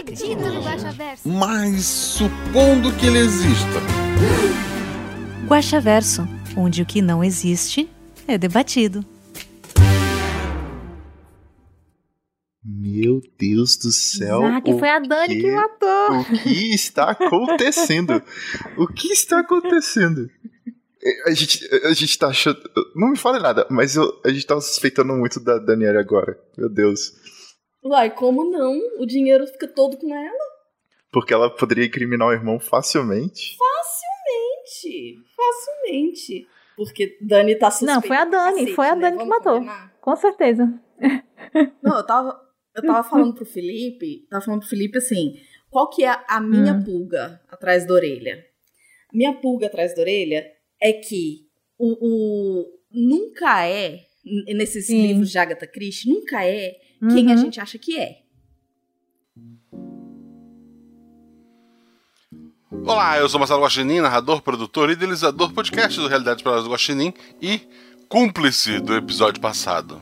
acredito no Guaxaverso. Mas supondo que ele exista. Guaxaverso, onde o que não existe é debatido. Meu Deus do céu. Ah, que o foi a Dani que matou. O que está acontecendo? O que está acontecendo? É, A gente, a gente tá achando. Não me fale nada, mas eu- a gente tá suspeitando muito da Daniela agora. Meu Deus. Uai, como não? O dinheiro fica todo com ela? Porque ela poderia incriminar o irmão facilmente. Facilmente. Facilmente. Porque Dani tá suspeita. Não, foi a Dani, Cacete, foi a né? Dani que Vamos matou. combinar? Com certeza. Não, eu tava, eu tava falando pro Felipe, tava falando pro Felipe assim, qual que é a minha Hum. pulga atrás da orelha? Minha pulga atrás da orelha é que o, o- nunca é, nesses Sim. livros de Agatha Christie, nunca é quem a Uhum. gente acha que é. Olá, eu sou Marcelo Guaxinim, narrador, produtor e idealizador podcast do Realidade para do Guaxinim e cúmplice do episódio passado.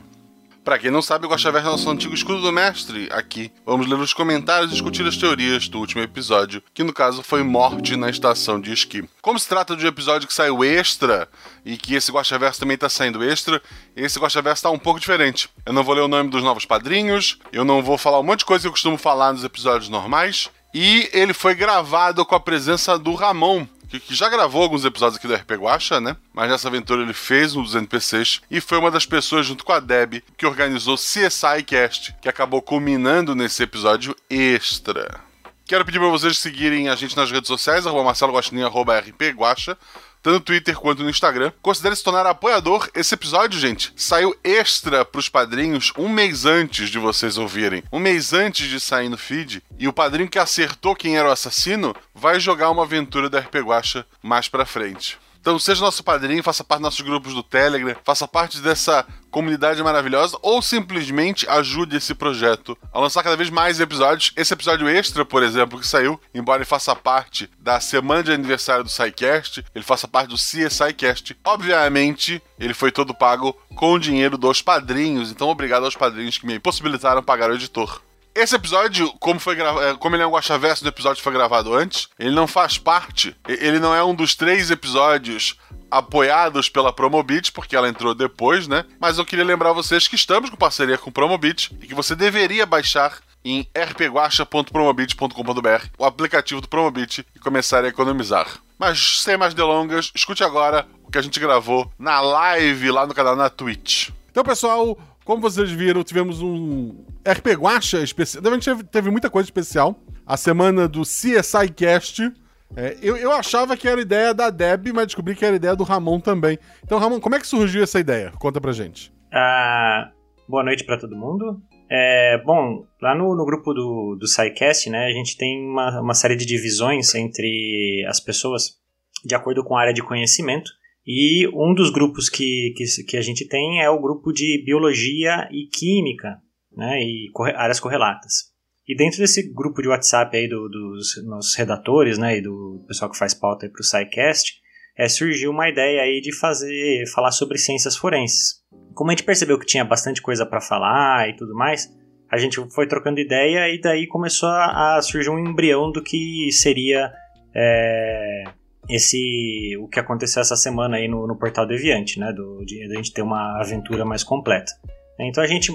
Pra quem não sabe, o Guaxaverso é nosso antigo escudo do mestre. Aqui, vamos ler os comentários e discutir as teorias do último episódio, que no caso foi Morte na Estação de Esqui. Como se trata de um episódio que saiu extra, e que esse Guaxaverso também tá saindo extra, esse Guaxaverso tá um pouco diferente. Eu não vou ler o nome dos novos padrinhos, eu não vou falar um monte de coisa que eu costumo falar nos episódios normais, e ele foi gravado com a presença do Ramon, que, que já gravou alguns episódios aqui do RP Guacha, né? Mas nessa aventura ele fez um dos NPCs e foi uma das pessoas, junto com a Deb, que organizou CSI Cast, que acabou culminando nesse episódio extra. Quero pedir para vocês seguirem a gente nas redes sociais, arroba Marcelo Guaxinim, arroba RP Guacha, tanto no Twitter quanto no Instagram. Considere se tornar apoiador. Esse episódio, gente, saiu extra pros padrinhos um mês antes de vocês ouvirem. Um mês antes de sair no feed. E o padrinho que acertou quem era o assassino vai jogar uma aventura da RP Guacha mais pra frente. Então seja nosso padrinho, faça parte dos nossos grupos do Telegram, faça parte dessa comunidade maravilhosa ou simplesmente ajude esse projeto a lançar cada vez mais episódios. Esse episódio extra, por exemplo, que saiu, embora ele faça parte da semana de aniversário do SciCast, ele faça parte do CSI Cast. Obviamente, ele foi todo pago com o dinheiro dos padrinhos, então obrigado aos padrinhos que me possibilitaram pagar o editor. Esse episódio, como foi grava- eh, como ele é um guaxaverso do episódio que foi gravado antes, ele não faz parte, ele não é um dos três episódios apoiados pela Promobit, porque ela entrou depois, né? Mas eu queria lembrar vocês que estamos com parceria com Promobit e que você deveria baixar em rpguacha.promobit.com.br o aplicativo do Promobit e começar a economizar. Mas sem mais delongas, escute agora o que a gente gravou na live lá no canal na Twitch. Então, pessoal, como vocês viram, tivemos um RP Guacha especial. A gente teve, muita coisa especial. A semana do CSI Cast. É, eu, eu achava que era ideia da Deb, mas descobri que era ideia do Ramon também. Então, Ramon, como é que surgiu essa ideia? Conta pra gente. Ah, boa noite para todo mundo. É, bom, lá no, no grupo do, do SciCast, né, a gente tem uma, uma série de divisões entre as pessoas de acordo com a área de conhecimento. E um dos grupos que, que, que a gente tem é o grupo de Biologia e Química, né, e corre- áreas correlatas. E dentro desse grupo de WhatsApp aí do- dos nossos redatores, né, e do pessoal que faz pauta aí pro SciCast, é, surgiu uma ideia aí de fazer, falar sobre ciências forenses. Como a gente percebeu que tinha bastante coisa para falar e tudo mais, a gente foi trocando ideia e daí começou a, a surgir um embrião do que seria é, esse o que aconteceu essa semana aí no, no Portal Deviante, né, do, de, de a gente ter uma aventura mais completa. Então a gente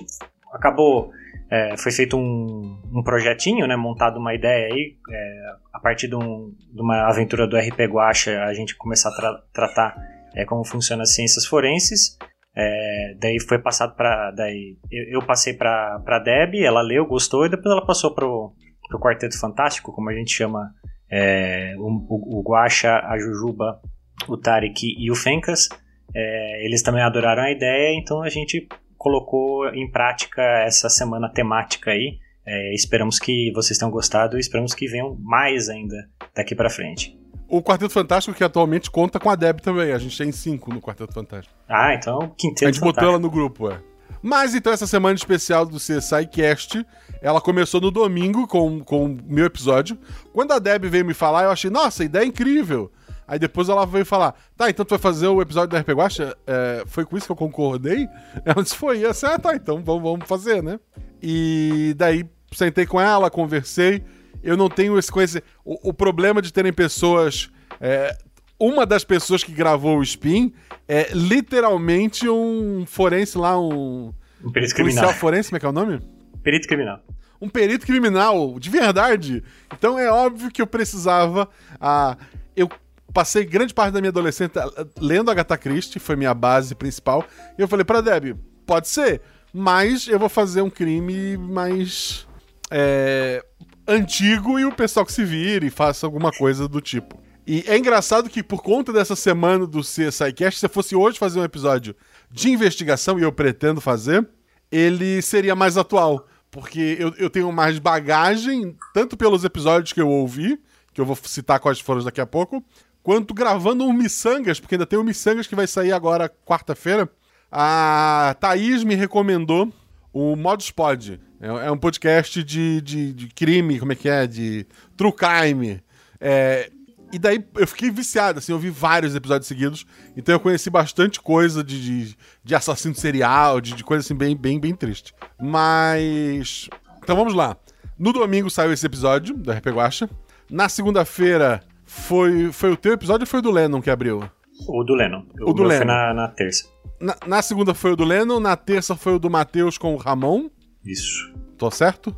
acabou é, foi feito um, um projetinho, né, montado uma ideia aí, é, a partir de, um- de uma aventura do RP Guacha, a gente começar a tra- tratar é, como funciona as ciências forenses. É, daí foi passado para, daí eu, eu passei para para Deb, ela leu, gostou e depois ela passou pro pro Quarteto Fantástico, como a gente chama é, o, o, Guacha, a Jujuba, o Tarek e o Fencas. É, eles também adoraram a ideia, então a gente colocou em prática essa semana temática aí, É, esperamos que vocês tenham gostado e esperamos que venham mais ainda daqui pra frente. O Quarteto Fantástico que atualmente conta com a Deb também. A gente tem cinco no Quarteto Fantástico. Ah, então A quinteto gente botou fantástico. ela no grupo, é. Mas então essa semana especial do CSI Cast, ela começou no domingo com com o meu episódio. Quando a Deb veio me falar, eu achei, nossa, ideia incrível. Aí depois ela veio falar, tá, então tu vai fazer o episódio da RP Guacha? É, foi com isso que eu concordei? Ela disse, foi. E eu disse, ah, tá, então vamos, vamos fazer, né? E daí sentei com ela, conversei. Eu não tenho esse conhecimento. O, o problema de terem pessoas. é, uma das pessoas que gravou o Spin é literalmente um forense lá, um. Um perito Policial criminal. forense, como é que é o nome? Perito criminal. um perito criminal, de verdade. Então é óbvio que eu precisava. ah, eu passei grande parte da minha adolescência lendo Agatha Christie, foi minha base principal. E eu falei pra Deb, pode ser, mas eu vou fazer um crime mais é, antigo e o pessoal que se vire e faça alguma coisa do tipo. E é engraçado que por conta dessa semana do CSI Cast, se eu fosse hoje fazer um episódio de investigação, e eu pretendo fazer, ele seria mais atual. Porque eu, eu tenho mais bagagem, tanto pelos episódios que eu ouvi, que eu vou citar quais foram daqui a pouco, quanto gravando um Missangas, porque ainda tem um Missangas que vai sair agora quarta-feira. A Thaís me recomendou o Modus Pod. É, é um podcast de, de, de crime, como é que é? De true crime. É, e daí eu fiquei viciado, assim, eu vi vários episódios seguidos. Então eu conheci bastante coisa de, de, de assassino serial, de, de coisa assim bem, bem, bem triste. Mas. Então vamos lá. No domingo saiu esse episódio do RP Guacha. Na segunda-feira foi, foi o teu episódio ou foi o do Lennon que abriu? O do Lennon. O do meu Lennon. Foi na, na terça. Na, na segunda foi o do Lennon, na terça foi o do Matheus com o Ramon. Isso. Tô certo?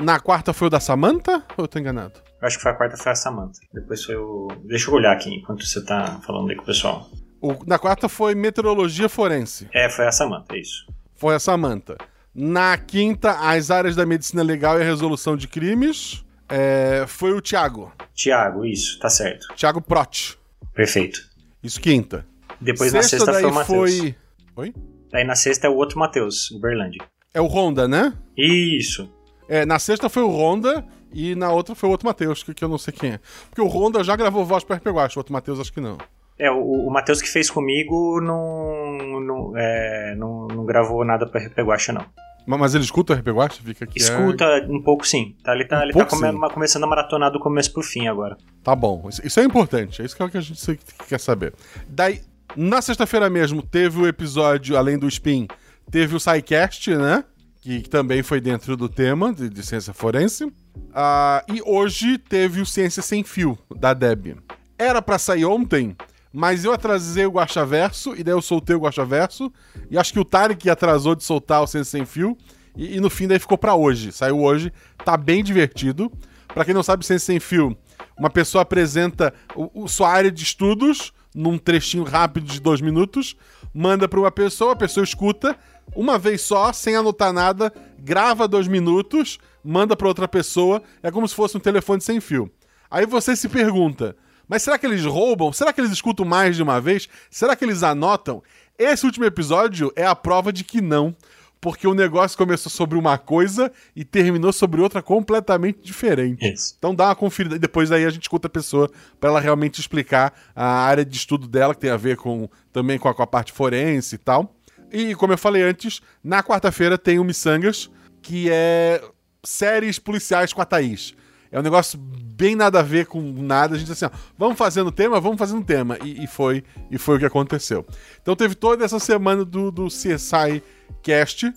Na quarta foi o da Samantha ou eu tô enganado? Eu acho que foi a quarta foi a Samantha. Depois foi o. Deixa eu olhar aqui enquanto você tá falando aí com o pessoal. O- na quarta foi Meteorologia Forense. É, foi a Samantha, é isso. Foi a Samantha. Na quinta, as áreas da medicina legal e a resolução de crimes. é, foi o Thiago. Tiago, isso, tá certo. Thiago Prot. Perfeito. Isso quinta. Depois na sexta daí foi o Matheus. foi. Oi? Aí na sexta é o outro Matheus, o Berlandi. É o Honda, né? Isso. É, na sexta foi o Honda e na outra foi o outro Matheus, que, que eu não sei quem é. Porque o Honda já gravou voz pra RP Guacha, o outro Matheus acho que não. É, o, o Matheus que fez comigo não, não, é, não, não gravou nada pra RP Guacha, não. Ma- Mas ele escuta o RP Guacha? Fica aqui. é- Escuta um pouco sim. Tá, ele tá, Um ele tá come- começando a maratonar do começo pro fim agora. Tá bom, isso, isso é importante, é isso que é o que a gente quer saber. Daí, na sexta-feira mesmo, teve o episódio, além do Spin, teve o SciCast, né? Que, também foi dentro do tema de, de ciência forense. Ah, e hoje teve o Ciência Sem Fio, da Deb. Era pra sair ontem, mas eu atrasei o Guaxaverso, e daí eu soltei o Guaxaverso, e acho que o Tarek atrasou de soltar o Ciência Sem Fio, e, e no fim daí ficou pra hoje. Saiu hoje, tá bem divertido. Pra quem não sabe, Ciência Sem Fio, uma pessoa apresenta o, o- sua área de estudos num trechinho rápido de dois minutos, manda pra uma pessoa, a pessoa escuta uma vez só, sem anotar nada, grava dois minutos, manda pra outra pessoa, é como se fosse um telefone sem fio. Aí você se pergunta, mas será que eles roubam? Será que eles escutam mais de uma vez? Será que eles anotam? Esse último episódio é a prova de que não. Porque o negócio começou sobre uma coisa e terminou sobre outra completamente diferente. Isso. Então dá uma conferida. E depois daí a gente escuta a pessoa para ela realmente explicar a área de estudo dela, que tem a ver com também com a, com a parte forense e tal. E como eu falei antes, na quarta-feira tem o Missangas, que é séries policiais com a Thaís. É um negócio bem nada a ver com nada. A gente assim, ó, vamos fazendo tema, vamos fazendo tema. E, e foi, e foi o que aconteceu. Então teve toda essa semana do, do CSI Cast.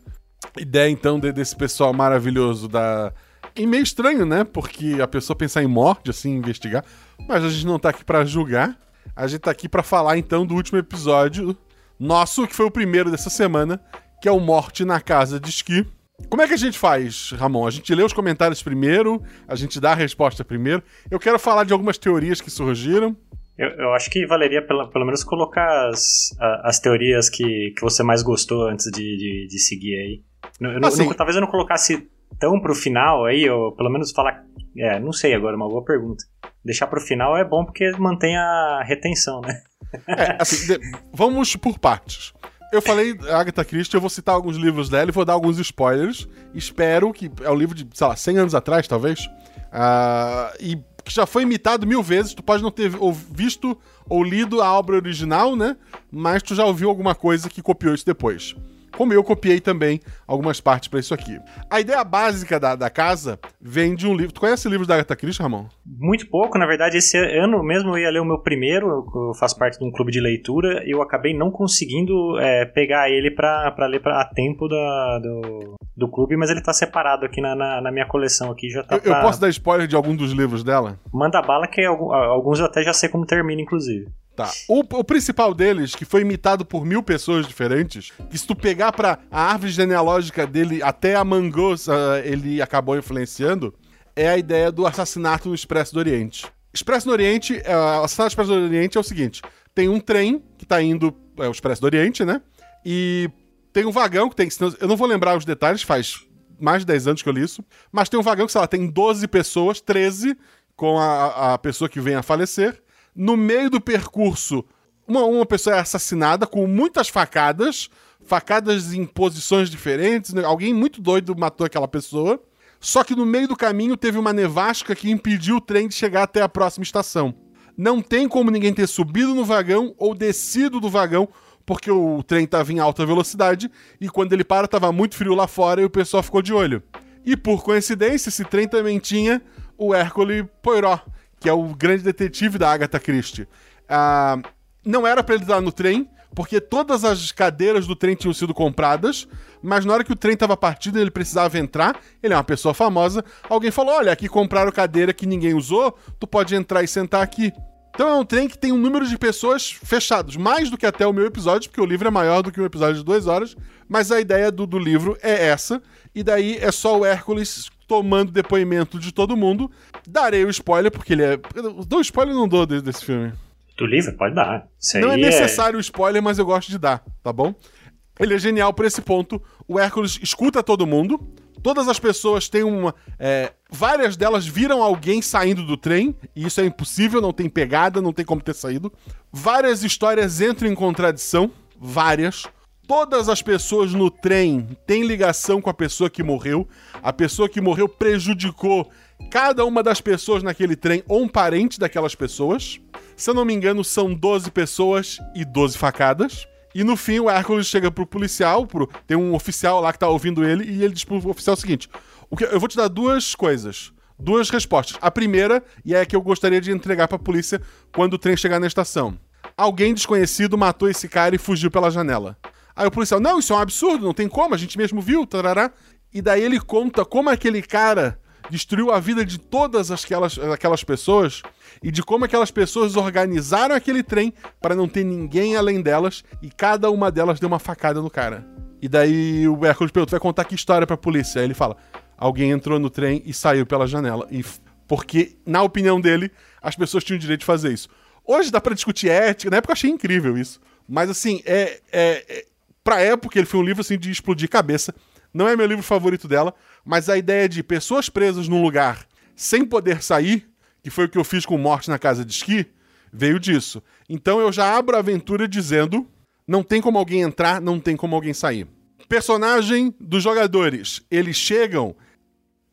Ideia, então, de- desse pessoal maravilhoso da... E meio estranho, né? Porque a pessoa pensar em morte, assim, investigar. Mas a gente não tá aqui pra julgar. A gente tá aqui pra falar, então, do último episódio nosso, que foi o primeiro dessa semana, que é o Morte na Casa de Esqui. Como é que a gente faz, Ramon? A gente lê os comentários primeiro, a gente dá a resposta primeiro. Eu quero falar de algumas teorias que surgiram. Eu, eu acho que valeria pela- pelo menos colocar as, as teorias que, que você mais gostou antes de, de, de seguir aí. Eu, Assim. não- talvez eu não colocasse tão pro final aí, ou pelo menos falar. É, não sei agora, uma boa pergunta. Deixar pro final é bom porque mantém a retenção, né? É, assim, de- vamos por partes. Eu falei Agatha Christie, eu vou citar alguns livros dela e vou dar alguns spoilers. Espero que. É um livro de, sei lá, 100 anos atrás, talvez. Ah, e que já foi imitado mil vezes. Tu pode não ter visto ou lido a obra original, né? Mas tu já ouviu alguma coisa que copiou isso depois. Como eu copiei também algumas partes pra isso aqui. A ideia básica da, da casa vem de um livro. Tu conhece livros da Agatha Christie, Ramon? Muito pouco, na verdade, esse ano mesmo eu ia ler o meu primeiro, eu faço parte de um clube de leitura, e eu acabei não conseguindo é, pegar ele pra, pra ler pra, a tempo da, do, do clube, mas ele tá separado aqui na, na, na minha coleção aqui, já tá Eu, eu pra- posso dar spoiler de algum dos livros dela? Manda bala que algum- alguns eu até já sei como termina, inclusive. Tá. O, o principal deles, que foi imitado por mil pessoas diferentes, que se tu pegar pra a árvore genealógica dele até a Mangos, ah, ele acabou influenciando, é a ideia do assassinato no Expresso do Oriente. Expresso do Oriente, é, o assassinato do Expresso do Oriente é o seguinte: tem um trem que tá indo, é o Expresso do Oriente, né? E tem um vagão que tem. Eu não vou lembrar os detalhes, faz mais de 10 anos que eu li isso. Mas tem um vagão que, sei lá, tem 12 pessoas, 13 com a, a pessoa que vem a falecer. No meio do percurso, uma, uma pessoa é assassinada com muitas facadas, facadas em posições diferentes. né? Alguém muito doido matou aquela pessoa. Só que no meio do caminho teve uma nevasca que impediu o trem de chegar até a próxima estação. Não tem como ninguém ter subido no vagão ou descido do vagão, porque o trem estava em alta velocidade e quando ele para estava muito frio lá fora e o pessoal ficou de olho. E por coincidência, esse trem também tinha o Hércule Poirot, que é o grande detetive da Agatha Christie. Ah, não era para ele estar no trem, porque todas as cadeiras do trem tinham sido compradas, mas na hora que o trem estava partindo ele precisava entrar, ele é uma pessoa famosa, alguém falou, olha, aqui compraram cadeira que ninguém usou, tu pode entrar e sentar aqui. Então é um trem que tem um número de pessoas fechados, mais do que até o meu episódio, porque o livro é maior do que um episódio de duas horas, mas a ideia do, do livro é essa, e daí é só o Hércules tomando depoimento de todo mundo. Darei o spoiler, porque ele é. Dou spoiler ou não dou desse, filme? Do livro? Pode dar. Isso Não é aí necessário o spoiler, mas eu gosto de dar, tá bom? Ele é genial por esse ponto. O Hércules escuta todo mundo. Todas as pessoas têm uma. é, várias delas viram alguém saindo do trem, e isso é impossível, não tem pegada, não tem como ter saído. Várias histórias entram em contradição. Várias. Todas as pessoas no trem têm ligação com a pessoa que morreu. A pessoa que morreu prejudicou cada uma das pessoas naquele trem ou um parente daquelas pessoas. Se eu não me engano, são 12 pessoas e 12 facadas. E no fim, o Hércules chega pro policial, pro... tem um oficial lá que tá ouvindo ele, e ele diz pro oficial o seguinte: o que... eu vou te dar duas coisas. Duas respostas. A primeira, e é a que eu gostaria de entregar pra polícia quando o trem chegar na estação. Alguém desconhecido matou esse cara e fugiu pela janela. Aí o policial, não, isso é um absurdo, não tem como, a gente mesmo viu, tarará. E daí ele conta como aquele cara destruiu a vida de todas aquelas, aquelas pessoas e de como aquelas pessoas organizaram aquele trem para não ter ninguém além delas e cada uma delas deu uma facada no cara. E daí o Hércules pergunta, vai contar que história pra polícia? Aí ele fala, alguém entrou no trem e saiu pela janela. E porque, na opinião dele, as pessoas tinham o direito de fazer isso. Hoje dá pra discutir ética, na época eu achei incrível isso. Mas assim, é, é, é pra época ele foi um livro assim de explodir cabeça. Não é meu livro favorito dela, mas a ideia de pessoas presas num lugar sem poder sair, que foi o que eu fiz com Morte na Casa de Esqui, veio disso. Então eu já abro a aventura dizendo: não tem como alguém entrar, não tem como alguém sair. Personagem dos jogadores. Eles chegam,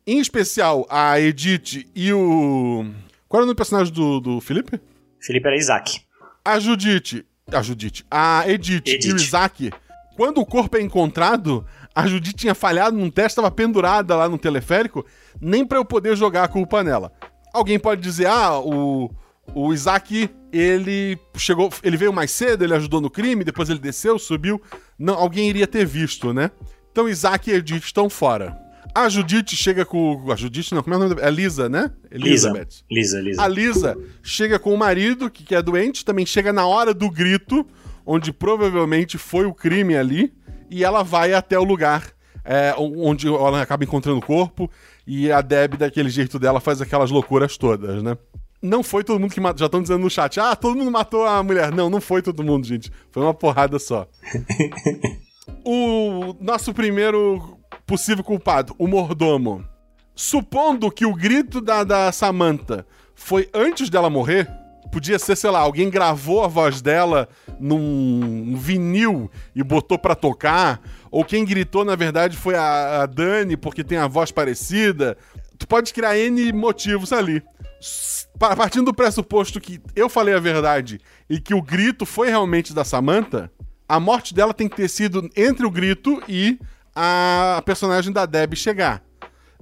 em especial a Edith e o. Qual era o nome do personagem do, do Felipe? Felipe era Isaac. A Judite. A Judite. A Edith, e o Isaac. Quando o corpo é encontrado, a Judite tinha falhado num teste, estava pendurada lá no teleférico, nem para eu poder jogar a culpa nela. Alguém pode dizer, ah, o, o Isaac, ele chegou, ele veio mais cedo, ele ajudou no crime, depois ele desceu, subiu. Não, alguém iria ter visto, né? Então Isaac e Edith estão fora. A Judite chega com. A Judite não, como é o nome dela? É Lisa, né? Elizabeth. Lisa, Lisa. A Lisa chega com o marido, que, que é doente, também chega na hora do grito, onde provavelmente foi o crime ali, e ela vai até o lugar é, onde ela acaba encontrando o corpo, e a Deb, daquele jeito dela, faz aquelas loucuras todas, né? Não foi todo mundo que matou. Já estão dizendo no chat, ah, todo mundo matou a mulher. Não, não foi todo mundo, gente. Foi uma porrada só. o nosso primeiro possível culpado, o mordomo. Supondo que o grito da, da Samantha foi antes dela morrer, Podia ser, sei lá, alguém gravou a voz dela num vinil e botou pra tocar. Ou quem gritou, na verdade, foi a, a Dani, porque tem a voz parecida. Tu pode criar N motivos ali. Partindo do pressuposto que eu falei a verdade e que o grito foi realmente da Samantha, a morte dela tem que ter sido entre o grito e a personagem da Deb chegar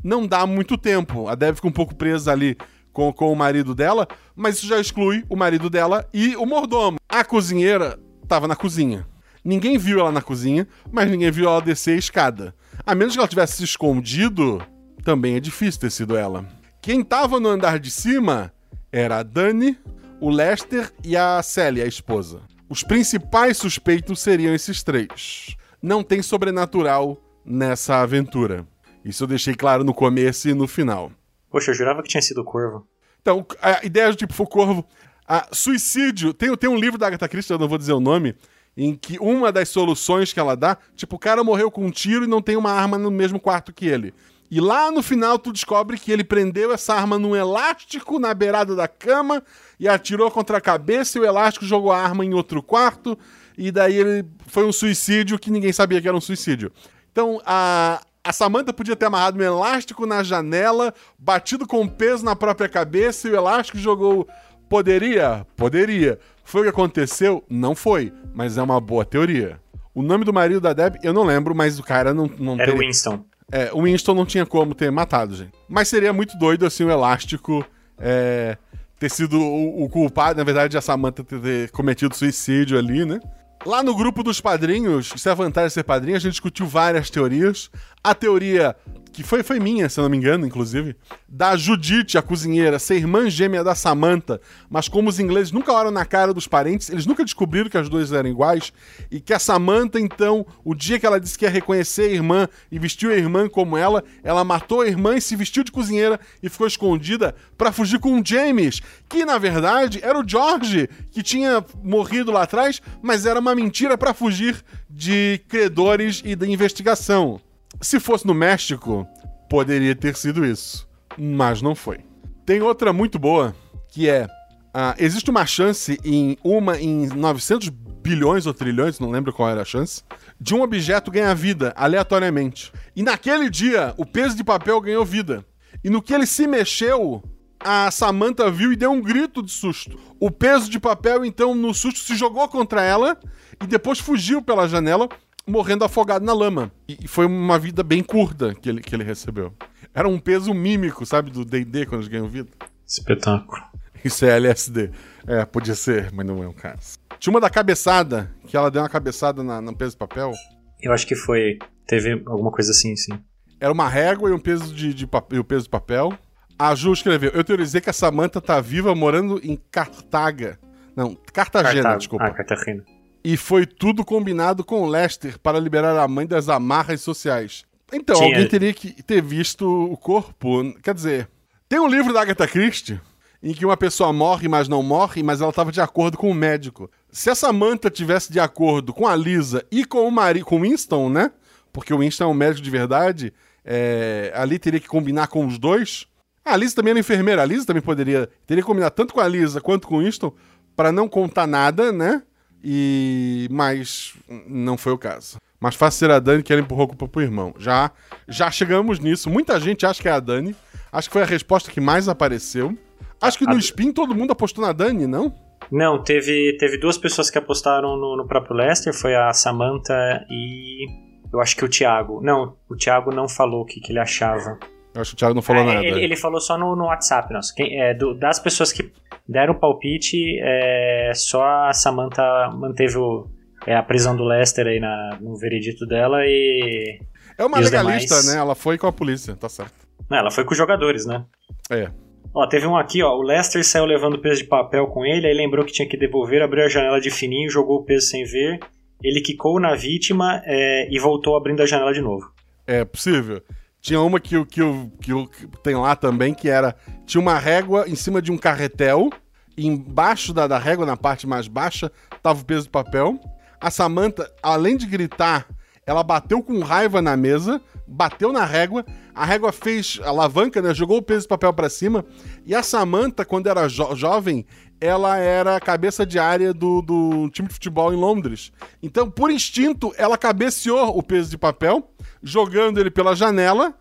não dá muito tempo. A Deb fica um pouco presa ali com, com o marido dela, mas isso já exclui o marido dela e o mordomo. A cozinheira tava na cozinha. Ninguém viu ela na cozinha, mas ninguém viu ela descer a escada. A menos que ela tivesse se escondido, também é difícil ter sido ela. Quem tava no andar de cima era a Dani, o Lester e a Sally, a esposa. Os principais suspeitos seriam esses três. Não tem sobrenatural nessa aventura. Isso eu deixei claro no começo e no final. Poxa, eu jurava que tinha sido o Corvo. Então, a ideia do tipo foi corvo. A suicídio. Tem, tem um livro da Agatha Christie, eu não vou dizer o nome, em que uma das soluções que ela dá, tipo, o cara morreu com um tiro e não tem uma arma no mesmo quarto que ele. E lá no final tu descobre que ele prendeu essa arma num elástico na beirada da cama e atirou contra a cabeça e o elástico jogou a arma em outro quarto. E daí ele foi um suicídio que ninguém sabia que era um suicídio. Então a, a Samantha podia ter amarrado um elástico na janela, batido com peso na própria cabeça e o elástico jogou. Poderia? Poderia. Foi o que aconteceu? Não foi, mas é uma boa teoria. O nome do marido da Deb, eu não lembro, mas o cara não, não Era o tem- Winston. é, o Winston não tinha como ter matado, gente. Mas seria muito doido, assim, o Elástico é, ter sido o, o culpado, na verdade, a Samantha ter, ter cometido suicídio ali, né? Lá no grupo dos padrinhos, isso é a vantagem de ser padrinho, a gente discutiu várias teorias. A teoria, que foi, foi minha, se eu não me engano, inclusive, da Judite, a cozinheira, ser irmã gêmea da Samantha, mas como os ingleses nunca olham na cara dos parentes, eles nunca descobriram que as duas eram iguais, e que a Samantha, então, o dia que ela disse que ia reconhecer a irmã e vestiu a irmã como ela, ela matou a irmã e se vestiu de cozinheira e ficou escondida pra fugir com o James, que na verdade era o George, que tinha morrido lá atrás, mas era uma mentira pra fugir de credores e da investigação. Se fosse no México, poderia ter sido isso, mas não foi. Tem outra muito boa, que é ah, existe uma chance em uma em 900 bilhões ou trilhões, não lembro qual era a chance, de um objeto ganhar vida aleatoriamente. E naquele dia, o peso de papel ganhou vida. E no que ele se mexeu, a Samantha viu e deu um grito de susto. O peso de papel, então, no susto, se jogou contra ela e depois fugiu pela janela, morrendo afogado na lama. E foi uma vida bem curta que ele, que ele recebeu. Era um peso mímico, sabe, do D&D quando eles ganham vida. Espetáculo. Isso é LSD. É, podia ser, mas não é um caso. Tinha uma da cabeçada, que ela deu uma cabeçada na, no peso de papel. Eu acho que foi. Teve alguma coisa assim, sim. Era uma régua e um peso de, de papel, e o peso de papel. A Ju escreveu: Eu teorizei que a Samantha tá viva morando em Cartaga. Não, Cartagena, desculpa. Ah, Cartagena. E foi tudo combinado com o Lester para liberar a mãe das amarras sociais. Então, Tinha- alguém teria que ter visto o corpo. Quer dizer, tem um livro da Agatha Christie em que uma pessoa morre, mas não morre, mas ela estava de acordo com o médico. Se a Samantha tivesse de acordo com a Lisa e com o marido, com o Winston, né? Porque o Winston é um médico de verdade, é, ali teria que combinar com os dois. A Lisa também era enfermeira, a Lisa também poderia teria que combinar tanto com a Lisa quanto com o Winston para não contar nada, né? E mas não foi o caso. Mas fácil ser a Dani que ela empurrou a culpa pro irmão. Já já chegamos nisso. Muita gente acha que é a Dani. Acho que foi a resposta que mais apareceu. Acho que no Spin todo mundo apostou na Dani, não? Não, teve, teve duas pessoas que apostaram no, no próprio Lester, foi a Samantha e. Eu acho que o Thiago. Não, o Thiago não falou o que, que ele achava. Eu acho que o Thiago não falou É, nada. Ele, ele falou só no, no WhatsApp, nossa. Quem- é, do- das pessoas que deram palpite, é, só a Samantha manteve o- é, a prisão do Lester aí na, no veredito dela e. É uma e legalista, demais- né? Ela foi com a polícia, tá certo. Não, ela foi com os jogadores, né? É. Ó, teve um aqui, ó. O Lester saiu levando o peso de papel com ele, aí lembrou que tinha que devolver, abriu a janela de fininho, jogou o peso sem ver. Ele quicou na vítima é, e voltou abrindo a janela de novo. É possível. Tinha uma que, que, que, que tem lá também, que era. Tinha uma régua em cima de um carretel. E embaixo da, da régua, na parte mais baixa, tava o peso do papel. A Samantha, além de gritar, ela bateu com raiva na mesa, bateu na régua, a régua fez alavanca, né? Jogou o peso de papel para cima. E a Samantha, quando era jo jovem, ela era cabeça de área do, do time de futebol em Londres. Então, por instinto, ela cabeceou o peso de papel, jogando ele pela janela,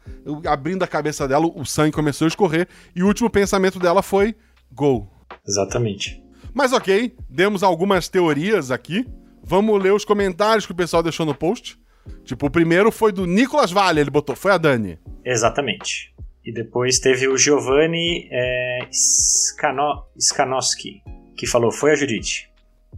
abrindo a cabeça dela, o sangue começou a escorrer, e o último pensamento dela foi: gol. Exatamente. Mas ok, demos algumas teorias aqui. Vamos ler os comentários que o pessoal deixou no post. Tipo, o primeiro foi do Nicolas Vale, ele botou, foi a Dani. Exatamente. E depois teve o Giovanni é, Scano, que falou, foi a Judite.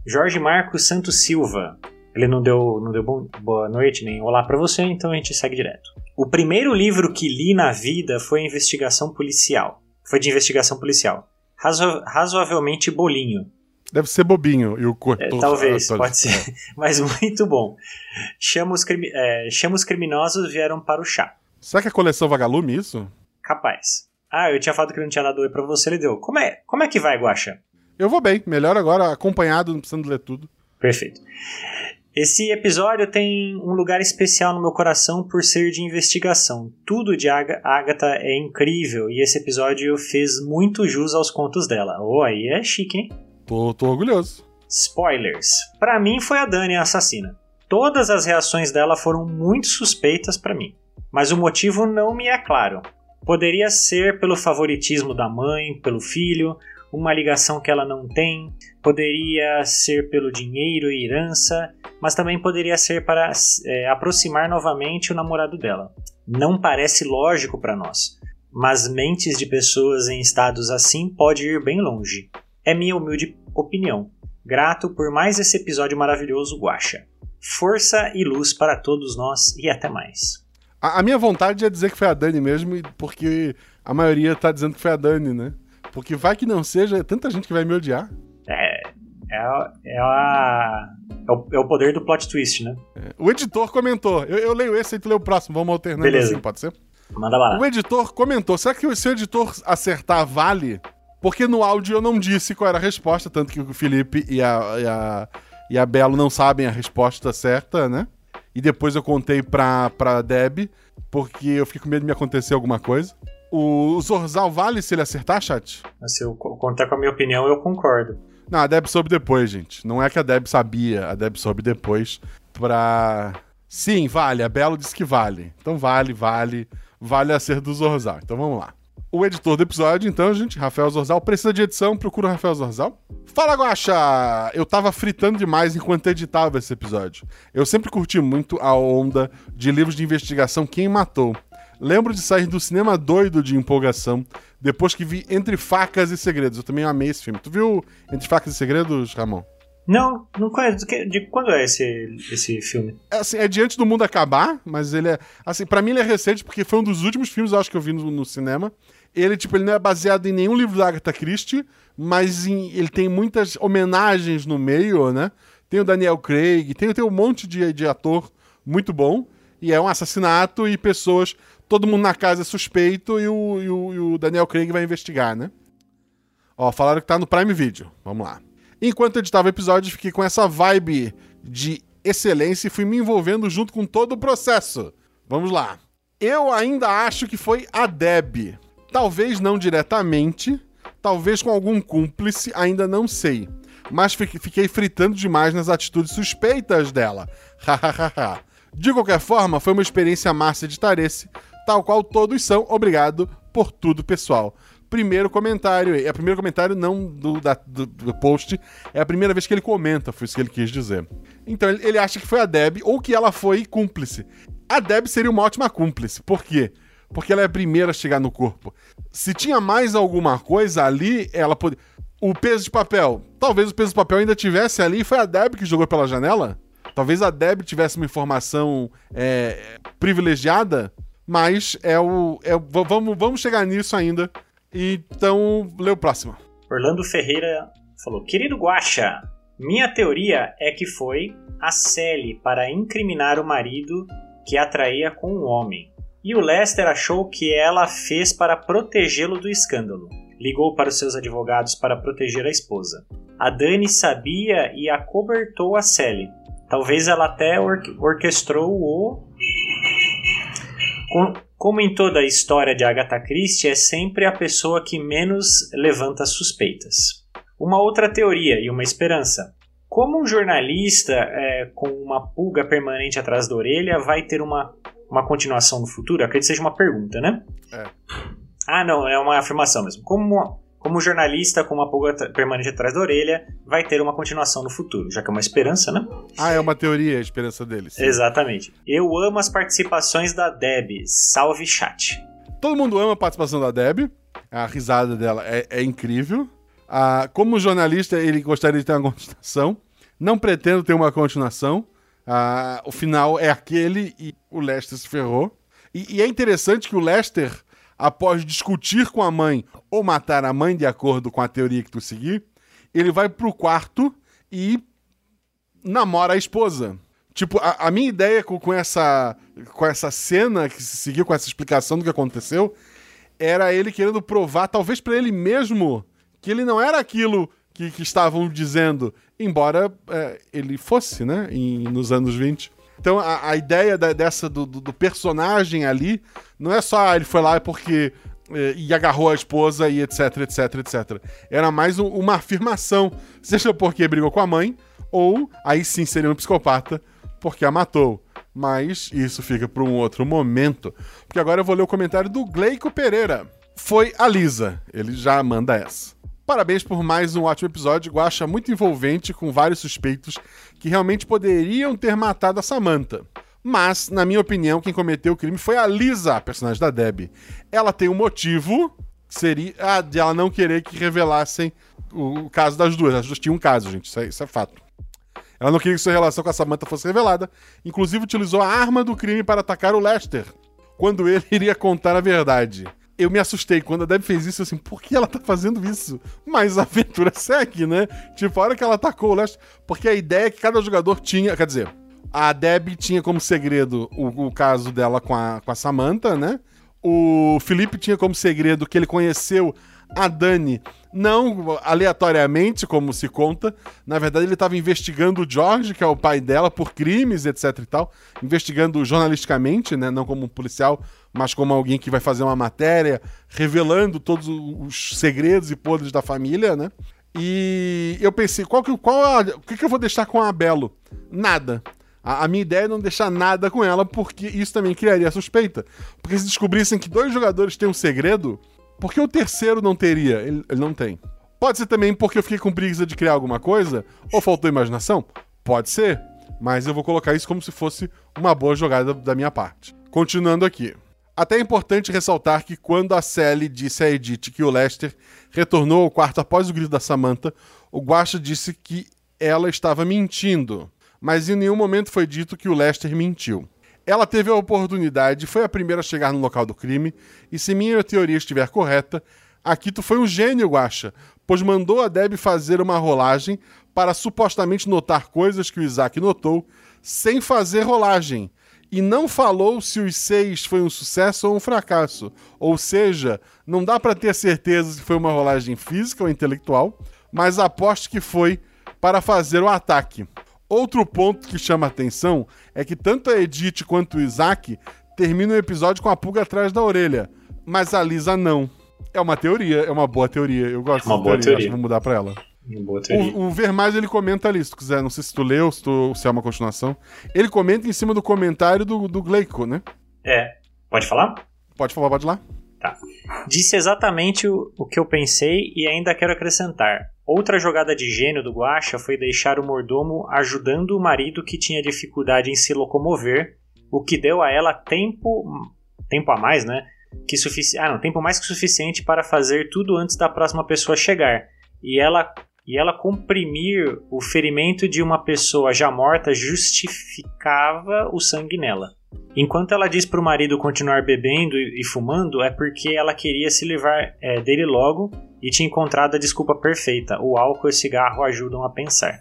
Jorge Marcos Santos Silva, ele não deu, não deu bom, boa noite nem olá para você, então a gente segue direto. O primeiro livro que li na vida foi investigação policial. Foi de investigação policial. Razo, razoavelmente bolinho. Deve ser bobinho e o corpo. É, talvez, pode ser. Mas muito bom. Chama os, crimi é, chama os criminosos vieram para o chá. Será que é coleção Vagalume isso? Capaz. Ah, eu tinha falado que não tinha dado oi pra você, ele deu. Como é, como é que vai, Guaxa? Eu vou bem. Melhor agora acompanhado, não precisando ler tudo. Perfeito. Esse episódio tem um lugar especial no meu coração por ser de investigação. Tudo de Ag Agatha é incrível e esse episódio fez muito jus aos contos dela. Oh, aí é chique, hein? Tô, tô orgulhoso. Spoilers. Para mim foi a Dani a assassina. Todas as reações dela foram muito suspeitas para mim, mas o motivo não me é claro. Poderia ser pelo favoritismo da mãe, pelo filho, uma ligação que ela não tem, poderia ser pelo dinheiro e herança, mas também poderia ser para é, aproximar novamente o namorado dela. Não parece lógico para nós, mas mentes de pessoas em estados assim pode ir bem longe. É minha humilde opinião. Grato por mais esse episódio maravilhoso, Guacha. Força e luz para todos nós e até mais. A, a minha vontade é dizer que foi a Dani mesmo, porque a maioria tá dizendo que foi a Dani, né? Porque vai que não seja, é tanta gente que vai me odiar. É. É, é, a, é, o, é o poder do plot twist, né? É. O editor comentou. Eu, eu, leio esse e tu lê o próximo. Vamos alternando Beleza. assim, pode ser? Manda lá. O editor comentou. Será que se o editor acertar, vale? Porque no áudio eu não disse qual era a resposta, tanto que o Felipe e a, e a, e a Belo não sabem a resposta certa, né? E depois eu contei pra, pra Deb, porque eu fiquei com medo de me acontecer alguma coisa. O Zorzal vale se ele acertar, chat? Se eu contar com a minha opinião, eu concordo. Não, a Deb soube depois, gente. Não é que a Deb sabia, a Deb soube depois pra... Sim, vale, a Belo disse que vale. Então vale, vale, vale a ser do Zorzal. Então vamos lá. O editor do episódio, então, gente, Rafael Zorzal. Precisa de edição, procura o Rafael Zorzal. Fala, Guaxa! Eu tava fritando demais enquanto editava esse episódio. Eu sempre curti muito a onda de livros de investigação Quem Matou. Lembro de sair do cinema doido de empolgação depois que vi Entre Facas e Segredos. Eu também amei esse filme. Tu viu Entre Facas e Segredos, Ramon? Não, não conheço. De, quando é esse, esse filme? É, assim, é Diante do Mundo Acabar, mas ele é. Assim, para mim ele é recente porque foi um dos últimos filmes, eu acho, que eu vi no, no cinema. Ele, tipo, ele não é baseado em nenhum livro da Agatha Christie, mas em, ele tem muitas homenagens no meio, né? Tem o Daniel Craig, tem, tem um monte de, de ator muito bom. E é um assassinato e pessoas. Todo mundo na casa é suspeito e o, e o, e o Daniel Craig vai investigar, né? Ó, falaram que tá no Prime Video. Vamos lá. Enquanto eu editava o episódio, fiquei com essa vibe de excelência e fui me envolvendo junto com todo o processo. Vamos lá. Eu ainda acho que foi a Deb. Talvez não diretamente, talvez com algum cúmplice, ainda não sei. Mas fiquei fritando demais nas atitudes suspeitas dela. Hahaha. de qualquer forma, foi uma experiência massa editar esse, tal qual todos são. Obrigado por tudo, pessoal primeiro comentário. É o primeiro comentário não do, da, do, do, post, é a primeira vez que ele comenta, foi isso que ele quis dizer. Então ele, ele, acha que foi a Deb ou que ela foi cúmplice. A Deb seria uma ótima cúmplice. Por quê? Porque ela é a primeira a chegar no corpo. Se tinha mais alguma coisa ali, ela poderia. O peso de papel. Talvez o peso de papel ainda tivesse ali e foi a Deb que jogou pela janela. Talvez a Deb tivesse uma informação é, privilegiada, mas é o. É, vamos, vamos chegar nisso ainda então, lê o próximo. Orlando Ferreira falou: Querido Guaxa, minha teoria é que foi a Sally para incriminar o marido que a traía com um homem. E o Lester achou que ela fez para protegê-lo do escândalo. Ligou para os seus advogados para proteger a esposa. A Dani sabia e acobertou a Sally. talvez ela até or orquestrou o. Com, como em toda a história de Agatha Christie, é sempre a pessoa que menos levanta suspeitas. Uma outra teoria e uma esperança. Como um jornalista é, com uma pulga permanente atrás da orelha vai ter uma, uma continuação no futuro? Acredito que seja uma pergunta, né? É. Ah, não, é uma afirmação mesmo. Como, como jornalista com uma pulga permanente atrás da orelha vai ter uma continuação no futuro, já que é uma esperança, né? Ah, é uma teoria, a esperança deles. Exatamente. Eu amo as participações da Deb. Salve chat. Todo mundo ama a participação da Deb. A risada dela é, é incrível. Ah, como jornalista, ele gostaria de ter uma continuação. Não pretendo ter uma continuação. Ah, o final é aquele e o Lester se ferrou. E, e é interessante que o Lester, após discutir com a mãe ou matar a mãe de acordo com a teoria que tu seguir, ele vai pro quarto e namora a esposa. Tipo, a, a minha ideia com, com, essa, com essa cena que se seguiu, com essa explicação do que aconteceu, era ele querendo provar, talvez pra ele mesmo, que ele não era aquilo que, que estavam dizendo, embora é, ele fosse, né, em- nos anos 20. Então a, a ideia da- dessa do, do- do personagem ali não é só ah, ele foi lá porque é, e agarrou a esposa e etc, etc, etc. Era mais um- uma afirmação, seja porque brigou com a mãe, ou aí sim seria um psicopata porque a matou. Mas isso fica para um outro momento. Porque agora eu vou ler o comentário do Gleico Pereira. Foi a Lisa. Ele já manda essa. Parabéns por mais um ótimo episódio. Guacha muito envolvente, com vários suspeitos que realmente poderiam ter matado a Samantha. Mas, na minha opinião, quem cometeu o crime foi a Lisa, a personagem da Deb. Ela tem um motivo, que seria a de ela não querer que revelassem o, o caso das duas. As duas tinham um caso, gente. Isso é, isso é fato. Ela não queria que sua relação com a Samantha fosse revelada. Inclusive, utilizou a arma do crime para atacar o Lester, quando ele iria contar a verdade. Eu me assustei quando a Deb fez isso, assim, por que ela tá fazendo isso? Mas a aventura segue, né? Tipo, a hora que ela atacou o Lester. Porque a ideia é que cada jogador tinha. Quer dizer, a Deb tinha como segredo o, o caso dela com a, com a Samantha, né? O Felipe tinha como segredo que ele conheceu a Dani, não aleatoriamente, como se conta. Na verdade, ele estava investigando o George, que é o pai dela, por crimes, etc e tal. Investigando jornalisticamente, né? Não como um policial, mas como alguém que vai fazer uma matéria, revelando todos os segredos e podres da família, né? E eu pensei, qual que, qual a- o que, que eu vou deixar com a Belo? Nada. A, a minha ideia é não deixar nada com ela, porque isso também criaria suspeita. Porque se descobrissem que dois jogadores têm um segredo, por que o terceiro não teria? Ele, ele não tem. Pode ser também porque eu fiquei com preguiça de criar alguma coisa, ou faltou imaginação? Pode ser. Mas eu vou colocar isso como se fosse uma boa jogada da minha parte. Continuando aqui. Até é importante ressaltar que quando a Sally disse a Edith que o Lester retornou ao quarto após o grito da Samantha, o Guacha disse que ela estava mentindo. Mas em nenhum momento foi dito que o Lester mentiu. Ela teve a oportunidade, foi a primeira a chegar no local do crime, e se minha teoria estiver correta, Akito foi um gênio, Guacha, pois mandou a Deb fazer uma rolagem para supostamente notar coisas que o Isaac notou, sem fazer rolagem, e não falou se os seis foi um sucesso ou um fracasso. Ou seja, não dá para ter certeza se foi uma rolagem física ou intelectual, mas aposto que foi para fazer o ataque. Outro ponto que chama atenção é que tanto a Edith quanto o Isaac terminam o episódio com a pulga atrás da orelha, mas a Lisa não. É uma teoria, é uma boa teoria. Eu gosto Uma dessa boa teoria, teoria. acho que vou mudar pra ela. O, o Vermais ele comenta ali, se tu quiser, não sei se tu leu, se, tu, se é uma continuação. Ele comenta em cima do comentário do, do Gleico, né? É. Pode falar? Pode falar, pode ir lá. Disse exatamente o, o que eu pensei e ainda quero acrescentar. Outra jogada de gênio do Guacha foi deixar o mordomo ajudando o marido que tinha dificuldade em se locomover, o que deu a ela tempo tempo a mais, né? Que sufici ah, não, tempo mais que suficiente para fazer tudo antes da próxima pessoa chegar. E ela e ela comprimir o ferimento de uma pessoa já morta justificava o sangue nela. Enquanto ela diz para o marido continuar bebendo e fumando, é porque ela queria se livrar é, dele logo e tinha encontrado a desculpa perfeita: o álcool e o cigarro ajudam a pensar.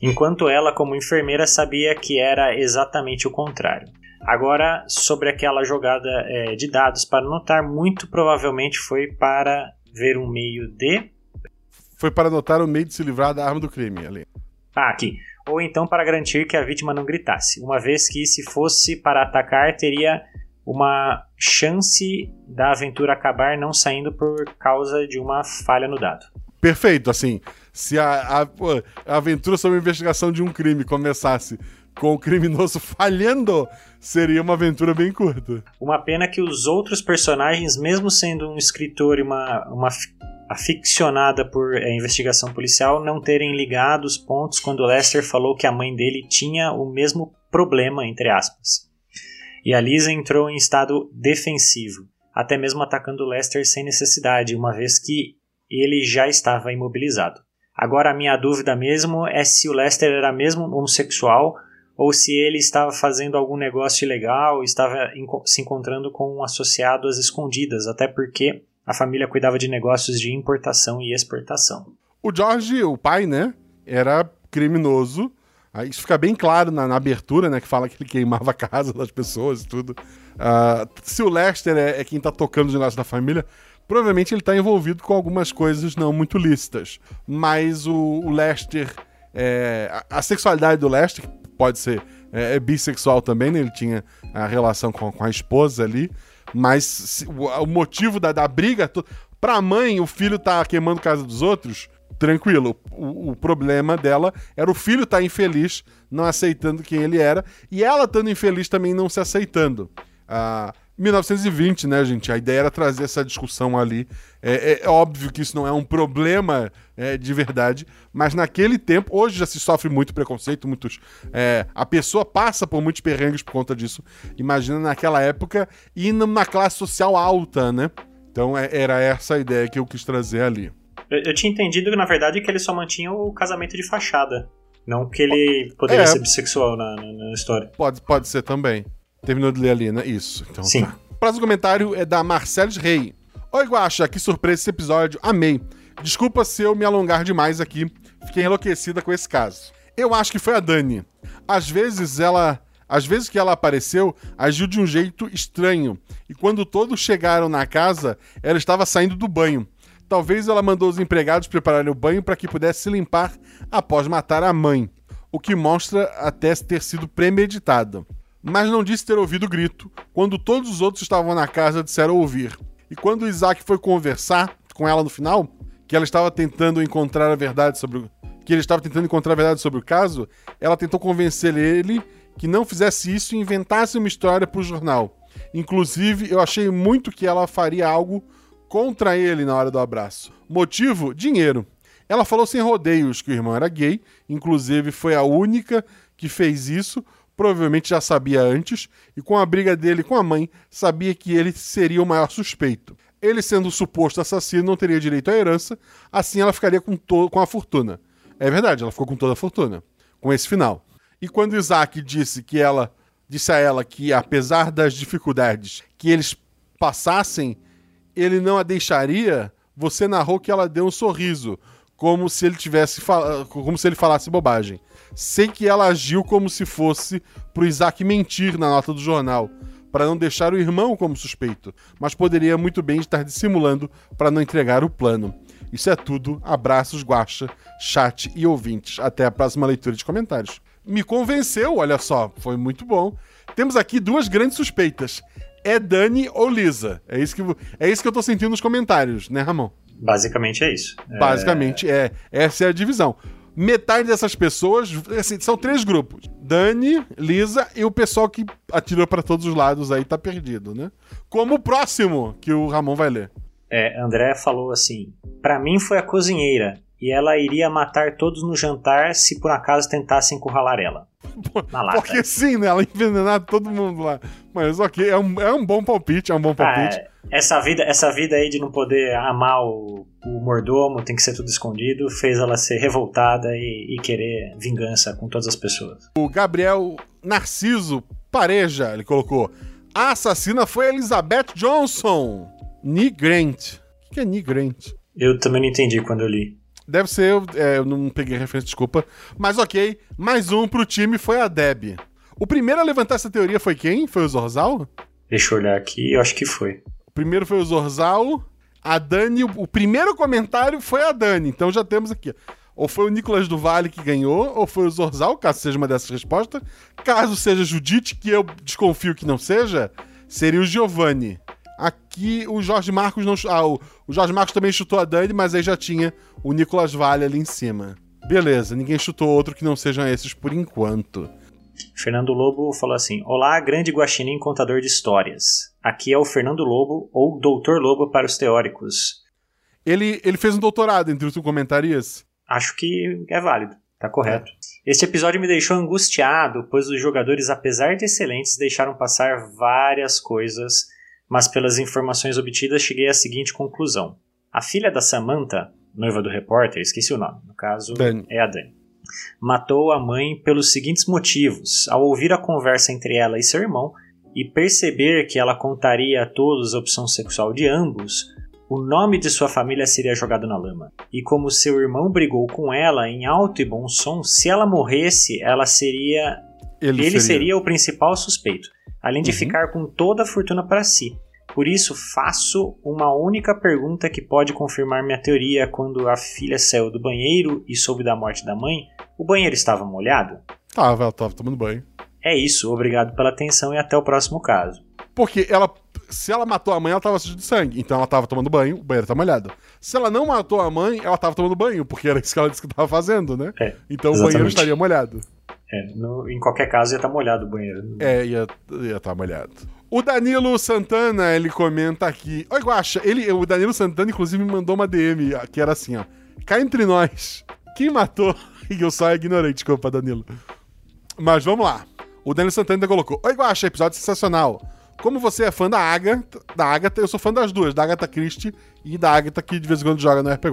Enquanto ela, como enfermeira, sabia que era exatamente o contrário. Agora, sobre aquela jogada é, de dados para notar, muito provavelmente foi para ver um meio de Foi para anotar o meio de se livrar da arma do crime ali. Ah, aqui. ou então para garantir que a vítima não gritasse, uma vez que se fosse para atacar teria uma chance da aventura acabar não saindo por causa de uma falha no dado. Perfeito, assim, se a, a, a aventura sobre a investigação de um crime começasse com o criminoso falhando, seria uma aventura bem curta. Uma pena que os outros personagens, mesmo sendo um escritor e uma, uma aficionada por é, investigação policial, não terem ligado os pontos quando Lester falou que a mãe dele tinha o mesmo problema, entre aspas. E a Lisa entrou em estado defensivo, até mesmo atacando Lester sem necessidade, uma vez que ele já estava imobilizado. Agora a minha dúvida mesmo é se o Lester era mesmo homossexual ou se ele estava fazendo algum negócio ilegal, estava se encontrando com um associado às escondidas, até porque a família cuidava de negócios de importação e exportação. O George, o pai, né, era criminoso. Isso fica bem claro na, na abertura, né, que fala que ele queimava a casa das pessoas e tudo. Uh, se o Lester é, é quem tá tocando os negócios da família, provavelmente ele está envolvido com algumas coisas não muito lícitas. Mas o, o Lester. É, a, a, sexualidade do Lester, pode ser é, é bissexual também, né? Ele tinha a relação com, com a esposa ali. Mas se, o, o, motivo da, da briga. To... Pra mãe, o filho tá queimando casa dos outros, tranquilo. O, o, problema dela era o filho estar tá infeliz, não aceitando quem ele era, e ela estando infeliz também não se aceitando. Ah, 1920, né, gente? A ideia era trazer essa discussão ali. É, é, é óbvio que isso não é um problema é, de verdade, mas naquele tempo, hoje já se sofre muito preconceito, muitos. É, a pessoa passa por muitos perrengues por conta disso. Imagina naquela época e numa classe social alta, né? Então é, era essa a ideia que eu quis trazer ali. Eu, eu tinha entendido, na verdade, que ele só mantinha o casamento de fachada. Não que ele poderia é. ser bissexual na, na, na história. Pode, pode ser também. Terminou de ler ali, né? Isso. Então, Sim. Tá. O próximo comentário é da Marceles Rei. Oi, Guaxa, que surpresa esse episódio. Amei. Desculpa se eu me alongar demais aqui. Fiquei enlouquecida com esse caso. Eu acho que foi a Dani. Às vezes ela. Às vezes que ela apareceu, agiu de um jeito estranho. E quando todos chegaram na casa, ela estava saindo do banho. Talvez ela mandou os empregados prepararem o banho para que pudesse se limpar após matar a mãe. O que mostra até ter sido premeditado mas não disse ter ouvido o grito, quando todos os outros estavam na casa disseram ouvir. E quando Isaac foi conversar com ela no final, que ela estava tentando encontrar a verdade sobre o... que ele estava tentando encontrar a verdade sobre o caso, ela tentou convencer ele que não fizesse isso e inventasse uma história para o jornal. Inclusive, eu achei muito que ela faria algo contra ele na hora do abraço. Motivo? Dinheiro. Ela falou sem rodeios que o irmão era gay, inclusive foi a única que fez isso, provavelmente já sabia antes, e com a briga dele com a mãe, sabia que ele seria o maior suspeito. Ele, sendo o suposto assassino, não teria direito à herança, assim ela ficaria com, com a fortuna. É verdade, ela ficou com toda a fortuna, com esse final. E quando Isaac disse que ela disse a ela que, apesar das dificuldades que eles passassem, ele não a deixaria, você narrou que ela deu um sorriso, como se ele tivesse como se ele falasse bobagem. Sei que ela agiu como se fosse pro Isaac mentir na nota do jornal, para não deixar o irmão como suspeito, mas poderia muito bem estar dissimulando para não entregar o plano. Isso é tudo. Abraços, guacha, chat e ouvintes. Até a próxima leitura de comentários. Me convenceu, olha só, foi muito bom. Temos aqui duas grandes suspeitas. É Dani ou Lisa? É isso que, é isso que eu tô sentindo nos comentários, né, Ramon? Basicamente é isso. Basicamente é. é. Essa é a divisão metade dessas pessoas, assim, são três grupos. Dani, Lisa e o pessoal que atirou para todos os lados aí tá perdido, né? Como o próximo que o Ramon vai ler. É, André falou assim: "Para mim foi a cozinheira e ela iria matar todos no jantar se por acaso tentassem encurralar ela." Na lata. Porque sim, né? Ela envenenar todo mundo lá. Mas ok, é um, é um bom palpite, é um bom palpite. Ah, essa vida, essa vida aí de não poder amar o, o mordomo, tem que ser tudo escondido, fez ela ser revoltada e, e querer vingança com todas as pessoas. O Gabriel Narciso Pareja, ele colocou: A assassina foi Elizabeth Johnson. Nee Grant. O que é Nee Grant? Eu também não entendi quando eu li. Deve ser, é, eu não peguei a referência, desculpa. Mas ok, mais um pro time foi a Deb. O primeiro a levantar essa teoria foi quem? Foi o Zorzal? Deixa eu olhar aqui, eu acho que foi. O primeiro foi o Zorzal. A Dani, o primeiro comentário foi a Dani, então já temos aqui. Ou foi o Nicolas do Vale que ganhou, ou foi o Zorzal, caso seja uma dessas respostas. Caso seja Judite, que eu desconfio que não seja, seria o Giovanni. Aqui o Jorge Marcos não. Ah, o, o Jorge Marcos também chutou a Dani, mas aí já tinha o Nicolas Vale ali em cima. Beleza, ninguém chutou outro que não sejam esses por enquanto. Fernando Lobo falou assim: Olá, grande guaxinim contador de histórias. Aqui é o Fernando Lobo, ou Doutor Lobo para os teóricos. Ele, ele fez um doutorado entre os comentarias? Acho que é válido, tá correto. Este episódio me deixou angustiado, pois os jogadores, apesar de excelentes, deixaram passar várias coisas, mas pelas informações obtidas cheguei à seguinte conclusão. A filha da Samantha, noiva do repórter, esqueci o nome, no caso Dani. é a Dani, matou a mãe pelos seguintes motivos. Ao ouvir a conversa entre ela e seu irmão e perceber que ela contaria a todos a opção sexual de ambos, o nome de sua família seria jogado na lama. E como seu irmão brigou com ela em alto e bom som, se ela morresse, ela seria. Ele Ele, seria. seria. o principal suspeito, além de Uhum. ficar com toda a fortuna para si. Por isso, faço uma única pergunta que pode confirmar minha teoria. Quando a filha saiu do banheiro e soube da morte da mãe, o banheiro estava molhado? Tava, ela tava tomando banho. É isso, obrigado pela atenção e até o próximo caso. Porque ela. Se ela matou a mãe, ela tava suja de sangue. Então ela tava tomando banho, o banheiro tá molhado. Se ela não matou a mãe, ela tava tomando banho, porque era isso que ela disse que tava fazendo, né? É, Então o banheiro exatamente. estaria molhado. É, no- em qualquer caso ia estar molhado o banheiro. É, ia estar tá molhado. O Danilo Santana, ele comenta aqui. Oi, ele, o Danilo Santana, inclusive, me mandou uma DM que era assim, ó. Cá entre nós, quem matou? E eu só ignorei, desculpa, Danilo. Mas vamos lá. O Danilo Santana ainda colocou. Oi, Guaxa, episódio sensacional. Como você é fã da Agatha, da Agatha, eu sou fã das duas, da Agatha Christie e da Agatha que de vez em quando joga no RP.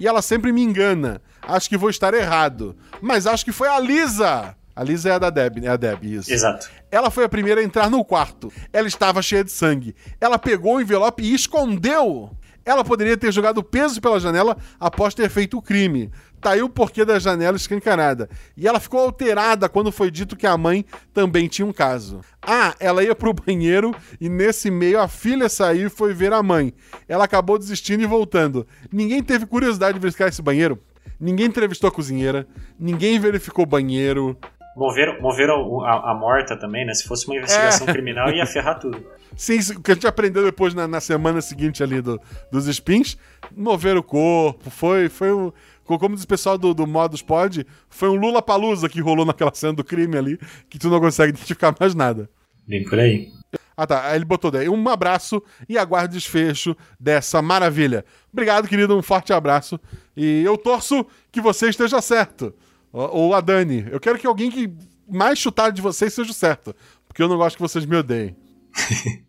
E ela sempre me engana. Acho que vou estar errado. Mas acho que foi a Lisa. A Lisa é a da Deb, é a Deb, isso. Exato. Ela foi a primeira a entrar no quarto. Ela estava cheia de sangue. Ela pegou o envelope e escondeu. Ela poderia ter jogado peso pela janela após ter feito o crime. Tá aí o porquê da janela escancarada. E ela ficou alterada quando foi dito que a mãe também tinha um caso. Ah, ela ia pro banheiro e nesse meio a filha saiu e foi ver a mãe. Ela acabou desistindo e voltando. Ninguém teve curiosidade de verificar esse banheiro. Ninguém entrevistou a cozinheira. Ninguém verificou o banheiro. Moveram, moveram a, a morta também, né? Se fosse uma investigação criminal, ia ferrar tudo. Sim, o que a gente aprendeu depois na, na semana seguinte ali do- dos spins, mover o corpo, foi, foi um, como diz o pessoal do, do Modus Pod, foi um Lula Palusa que rolou naquela cena do crime ali, que tu não consegue identificar mais nada. Bem por aí. Ah tá, ele botou daí um abraço e aguarde o desfecho dessa maravilha. Obrigado, querido, um forte abraço. E eu torço que você esteja certo. Ou a Dani. Eu quero que alguém que mais chutar de vocês seja o certo. Porque eu não gosto que vocês me odeiem.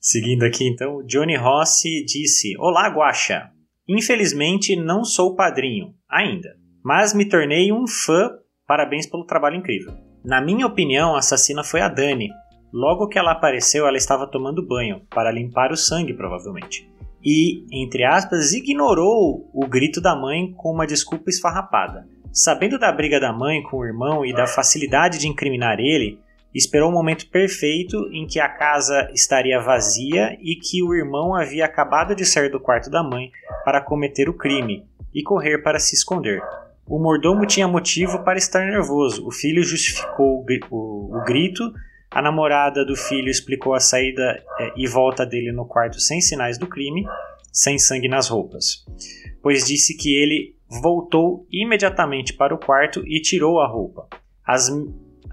Seguindo aqui então, Johnny Rossi disse: Olá, Guaxa. Infelizmente não sou padrinho, ainda, mas me tornei um fã. Parabéns pelo trabalho incrível. Na minha opinião, a assassina foi a Dani. Logo que ela apareceu, ela estava tomando banho, para limpar o sangue, provavelmente. E, entre aspas, ignorou o grito da mãe com uma desculpa esfarrapada. Sabendo da briga da mãe com o irmão e da facilidade de incriminar ele, esperou o momento perfeito em que a casa estaria vazia e que o irmão havia acabado de sair do quarto da mãe para cometer o crime e correr para se esconder. O mordomo tinha motivo para estar nervoso. O filho justificou o grito, a namorada do filho explicou a saída eh, e volta dele no quarto sem sinais do crime, sem sangue nas roupas, pois disse que ele voltou imediatamente para o quarto e tirou a roupa. As,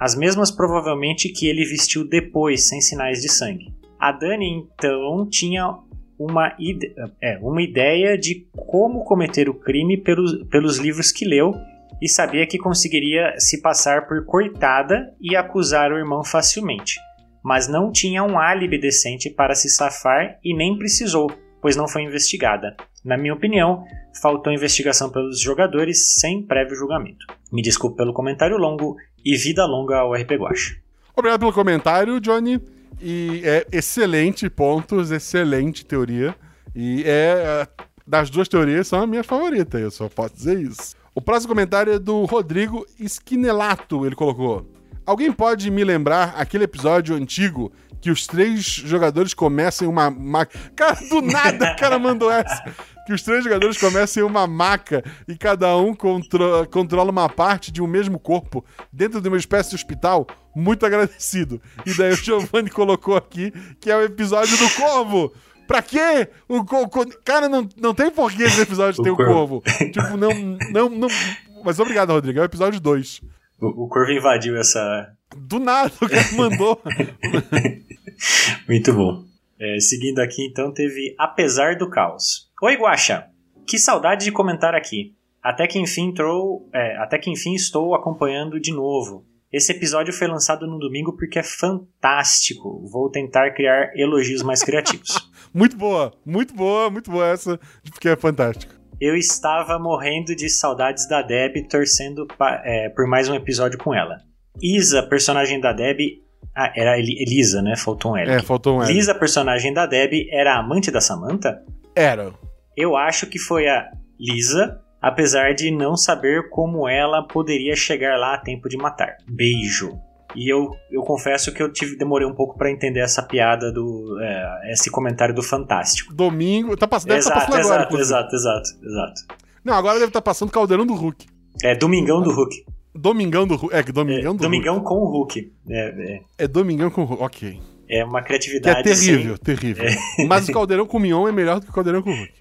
as mesmas provavelmente que ele vestiu depois, sem sinais de sangue. A Dani então tinha uma, ide é, uma ideia de como cometer o crime pelos, pelos livros que leu e sabia que conseguiria se passar por coitada e acusar o irmão facilmente. Mas não tinha um álibi decente para se safar e nem precisou, pois não foi investigada. Na minha opinião, faltou investigação pelos jogadores sem prévio julgamento. Me desculpe pelo comentário longo e vida longa ao RP Guacha. Obrigado pelo comentário, Johnny. E é excelente pontos, excelente teoria. E é. é, Das duas teorias são a minha favorita, eu só posso dizer isso. O próximo comentário é do Rodrigo Esquinelato, ele colocou. Alguém pode me lembrar aquele episódio antigo que os três jogadores começam uma. Cara, do nada o cara mandou essa. Que os três jogadores comecem uma maca e cada um contro controla uma parte de um mesmo corpo dentro de uma espécie de hospital. Muito agradecido. E daí o Giovanni colocou aqui que é o episódio do Corvo. Pra quê? O co co cara, não, não tem porquê esse episódio ter o corvo. tipo, não, não, não. Mas obrigado, Rodrigo. É o episódio 2. O, o Corvo invadiu essa. Do nada, o cara mandou. Muito bom. É, seguindo aqui, então, teve Apesar do Caos. Oi, Guaxa! Que saudade de comentar aqui. Até que enfim entrou, é, até que enfim estou acompanhando de novo. Esse episódio foi lançado no domingo porque é fantástico. Vou tentar criar elogios mais criativos. muito boa, muito boa, muito boa essa, porque é fantástico. Eu estava morrendo de saudades da Deb, torcendo é, por mais um episódio com ela. Isa, personagem da Deb. Ah, era Elisa, né? Faltou um L. É, faltou um L. Lisa, personagem da Deb, era amante da Samantha? Era. Eu acho que foi a Lisa, apesar de não saber como ela poderia chegar lá a tempo de matar. Beijo. E eu, eu confesso que eu tive, demorei um pouco para entender essa piada do. É, esse comentário do Fantástico. Domingo. Tá passando, exato, tá passando exato, agora. Exato, exato, exato. Não, agora deve estar tá passando Caldeirão do Hulk. É, Domingão do Hulk. Domingão do Hulk. É, Domingão é, do Domingão Hulk. com o Hulk. É, é. é Domingão com o Hulk, ok. É uma Que criatividade. é terrível, sem- terrível. É. Mas o Caldeirão com Mion é melhor do que o Caldeirão com o Hulk.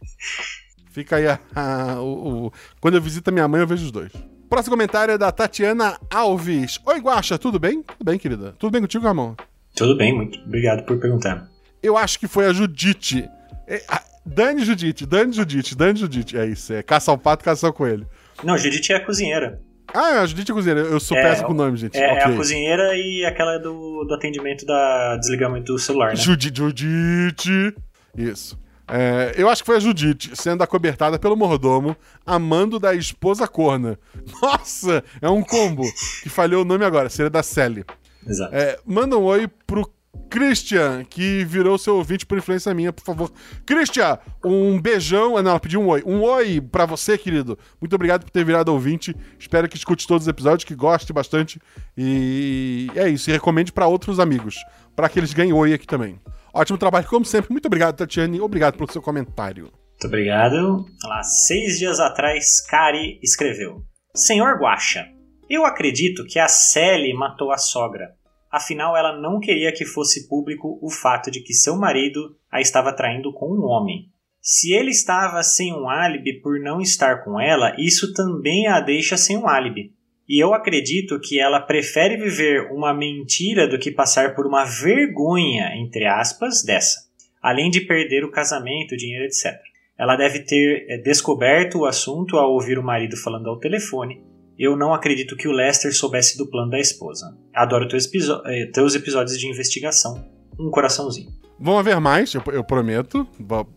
Fica aí a, a- o, o- Quando eu visito a minha mãe, eu vejo os dois. Próximo comentário é da Tatiana Alves. Oi, Guaxa, tudo bem? Tudo bem, querida? Tudo bem contigo, Ramon? Tudo bem, muito obrigado por perguntar. Eu acho que foi a Judite. É, a- Dani Judite, Dani Judite, Dani Judite. É isso, é caça ao pato, caça ao coelho. Não, Judite é a cozinheira. Ah, é a Judite é cozinheira. Eu sou É, péssimo com o nome, gente. É, é Ok. a cozinheira e aquela do, do atendimento da desligamento do celular, né? Judite, Judite. Isso. É, eu acho que foi a Judite, sendo acobertada pelo mordomo, amando da esposa corna. Nossa, é um combo. Que falhou o nome agora, seria da Sally. Exato. É, manda um oi pro Christian, que virou seu ouvinte por influência minha, por favor. Christian, um beijão. Ah, Não, ela pediu um oi. Um oi pra você, querido. Muito obrigado por ter virado ouvinte. Espero que escute todos os episódios, que goste bastante. E é isso. E recomende pra outros amigos, pra que eles ganhem oi aqui também. Ótimo trabalho, como sempre. Muito obrigado, Tatiane. Obrigado pelo seu comentário. Muito obrigado. Lá, seis dias atrás, Kari escreveu: Senhor Guaxa, eu acredito que a Sally matou a sogra. Afinal, ela não queria que fosse público o fato de que seu marido a estava traindo com um homem. Se ele estava sem um álibi por não estar com ela, isso também a deixa sem um álibi. E eu acredito que ela prefere viver uma mentira do que passar por uma vergonha, entre aspas, dessa. Além de perder o casamento, o dinheiro, etc. Ela deve ter eh, descoberto o assunto ao ouvir o marido falando ao telefone. Eu não acredito que o Lester soubesse do plano da esposa. Adoro teus, eh, teus episódios de investigação. Um coraçãozinho. Vão haver mais, eu, eu prometo.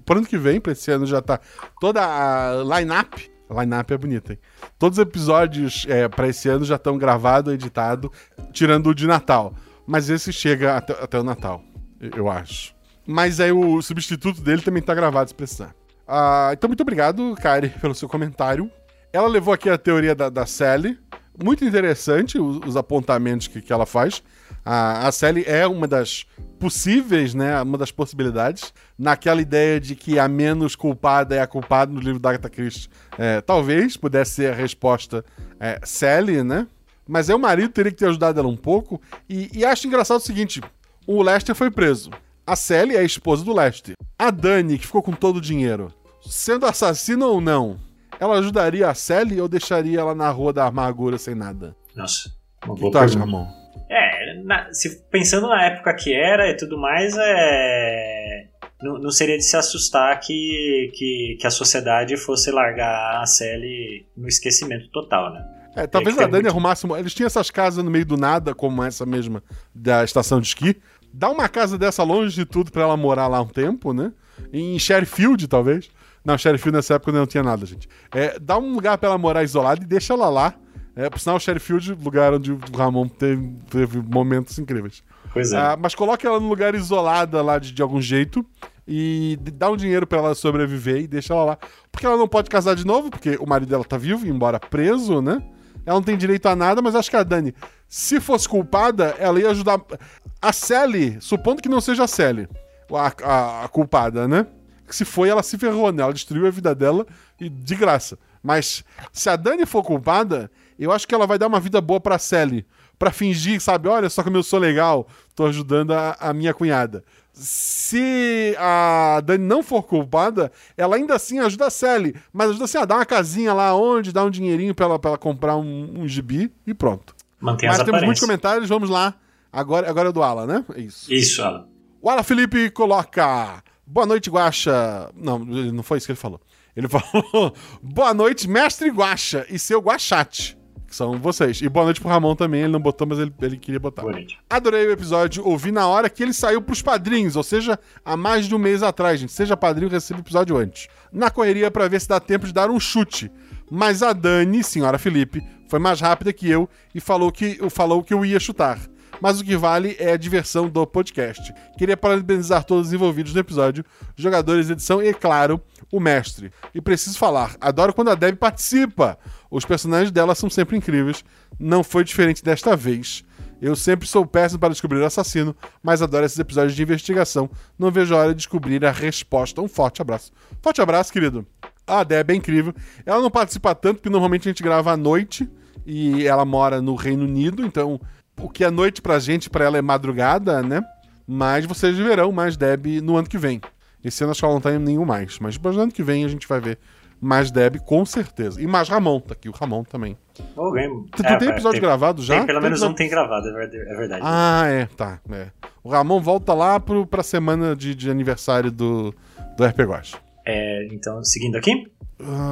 Por ano que vem, pra esse ano já tá toda a line-up. Line-up é bonita, hein? Todos os episódios é, pra esse ano já estão gravados, editados, tirando o de Natal. Mas esse chega até, até o Natal, eu- eu acho. Mas aí o substituto dele também tá gravado se precisar. Ah, então, muito obrigado, Kari, pelo seu comentário. Ela levou aqui a teoria da, da Sally. Muito interessante os, os apontamentos que, que ela faz. A, a Sally é uma das possíveis, né? Uma das possibilidades. Naquela ideia de que a menos culpada é a culpada no livro da Agatha Christie. É, talvez pudesse ser a resposta é, Sally, né? Mas aí o marido teria que ter ajudado ela um pouco. E, e acho engraçado o seguinte: o Lester foi preso. A Sally é a esposa do Lester. A Dani, que ficou com todo o dinheiro, sendo assassina ou não, ela ajudaria a Sally ou deixaria ela na rua da amargura sem nada? Nossa, uma O que boa tu acha. Ramon? É, na- se, pensando na época que era e tudo mais, é, não, não seria de se assustar que, que, que a sociedade fosse largar a Sally no esquecimento total, né? É, talvez a Dani muito- arrumasse. uma- Eles tinham essas casas no meio do nada, como essa mesma da estação de esqui. Dá uma casa dessa longe de tudo pra ela morar lá um tempo, né? Em Sherifield, talvez. Não, Sherifield nessa época não tinha nada, gente. É, dá um lugar pra ela morar isolada e deixa ela lá. É, por sinal, Sherifield, lugar onde o Ramon teve, teve momentos incríveis. Pois é. Ah, mas coloca ela num lugar isolada lá de, de algum jeito e dá um dinheiro pra ela sobreviver e deixa ela lá. Porque ela não pode casar de novo, porque o marido dela tá vivo, embora preso, né? Ela não tem direito a nada, mas acho que a Dani, se fosse culpada, ela ia ajudar. A Sally, supondo que não seja a Sally, a, a- a culpada, né? Que se foi, ela se ferrou, né? Ela destruiu a vida dela e de graça. Mas se a Dani for culpada, eu acho que ela vai dar uma vida boa pra Sally. Pra fingir, sabe? Olha só como eu sou legal, tô ajudando a, a minha cunhada. Se a Dani não for culpada, ela ainda assim ajuda a Sally. Mas ajuda assim a dar uma casinha lá onde, dar um dinheirinho pra ela, pra ela comprar um, um gibi e pronto. Mantém Mas as temos muitos comentários, vamos lá. Agora, agora é do Ala, né? É isso. Isso, Alan. O Ala Felipe coloca. Boa noite, Guaxa. Não, não foi isso que ele falou. Ele falou: Boa noite, mestre Guaxa e seu Guaxate. Que são vocês. E boa noite pro Ramon também. Ele não botou, mas ele, ele queria botar. Boa noite. Adorei o episódio, ouvi na hora que ele saiu pros padrinhos, ou seja, há mais de um mês atrás, gente. Seja padrinho, receba o episódio antes. Na correria pra ver se dá tempo de dar um chute. Mas a Dani, senhora Felipe, foi mais rápida que eu e falou que, falou que eu ia chutar. Mas o que vale é a diversão do podcast. Queria parabenizar todos os envolvidos no episódio, jogadores edição e, claro, o mestre. E preciso falar, adoro quando a Deb participa. Os personagens dela são sempre incríveis. Não foi diferente desta vez. Eu sempre sou péssimo para descobrir o assassino, mas adoro esses episódios de investigação. Não vejo a hora de descobrir a resposta. Um forte abraço. Forte abraço, querido. A Deb é incrível. Ela não participa tanto, porque normalmente a gente grava à noite e ela mora no Reino Unido, então o que é noite pra gente, pra ela é madrugada, né? Mas vocês verão mais Deb no ano que vem. Esse ano acho que ela não tá em nenhum mais, mas no ano que vem a gente vai ver mais Deb com certeza. E mais Ramon, tá aqui o Ramon também. Oh, Tu, tu É, tem episódio tem- gravado já? Tem, pelo menos episódio- um tem gravado, é verdade. É verdade. Ah, é, tá. é. O Ramon volta lá pro, pra semana de, de aniversário do, do RP Guacha. É, então, seguindo aqui.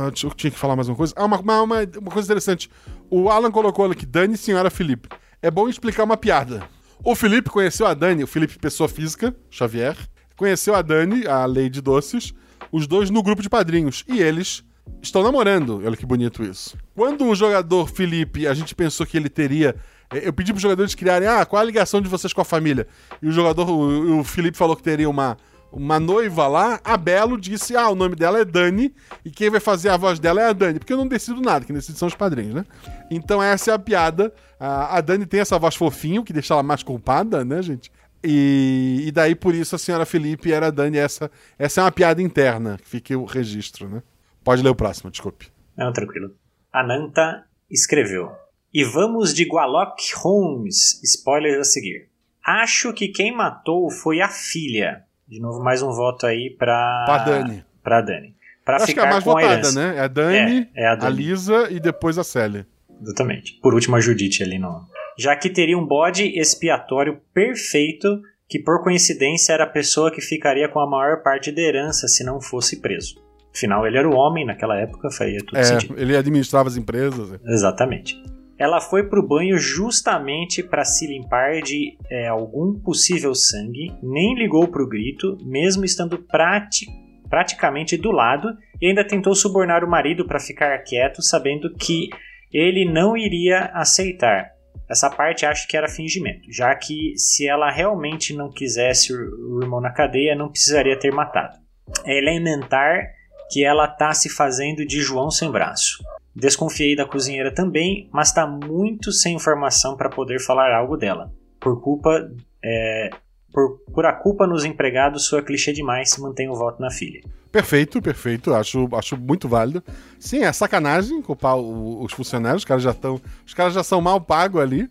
Deixa eu tinha que falar mais uma coisa. Ah, uma, uma, uma, coisa interessante. O Alan colocou aqui, Dani Senhora Felipe. É bom explicar uma piada. O Felipe conheceu a Dani, o Felipe, pessoa física, Xavier, conheceu a Dani, a Lady Doces, os dois no grupo de padrinhos. E eles estão namorando. Olha que bonito isso. Quando o jogador Felipe, a gente pensou que ele teria. eh, Eu pedi para os jogadores criarem, ah, qual a ligação de vocês com a família? E o jogador, o, o Felipe falou que teria uma, uma noiva lá. A Belo disse, ah, o nome dela é Dani e quem vai fazer a voz dela é a Dani. Porque eu não decido nada, quem decide são os padrinhos, né? Então essa é a piada. A, a Dani tem essa voz fofinho, que deixa ela mais culpada, né, gente? E, e daí por isso a senhora Felipe era a Dani. Essa, essa é uma piada interna, fique o registro, né? Pode ler o próximo, desculpe. Não, tranquilo. Ananta escreveu. E vamos de Gualock Holmes. Spoilers a seguir. Acho que quem matou foi a filha. De novo, mais um voto aí pra. Pra Dani. Pra Dani. Pra Acho que é ficar a mais a votada, herança. né? É a Dani, É, é a a, Dani. Lisa e depois a Célia. Exatamente. Por último, a Judite ali no. Já que teria um bode expiatório perfeito, que por coincidência era a pessoa que ficaria com a maior parte da herança se não fosse preso. Afinal, ele era o homem naquela época, faria tudo É, sentido. ele administrava as empresas. é. Exatamente. Ela foi pro banho justamente para se limpar de é, algum possível sangue, nem ligou pro grito, mesmo estando prati praticamente do lado, e ainda tentou subornar o marido para ficar quieto, sabendo que ele não iria aceitar. Essa parte acho que era fingimento, já que se ela realmente não quisesse o o irmão na cadeia, não precisaria ter matado. É elementar que ela tá se fazendo de João sem braço. Desconfiei da cozinheira também, mas está muito sem informação para poder falar algo dela. Por culpa. é, por, por a culpa nos empregados, sua clichê demais, mantém o voto na filha. Perfeito, perfeito. Acho, acho muito válido. Sim, é sacanagem culpar o- os funcionários. Os caras já estão. Os caras já são mal pagos ali.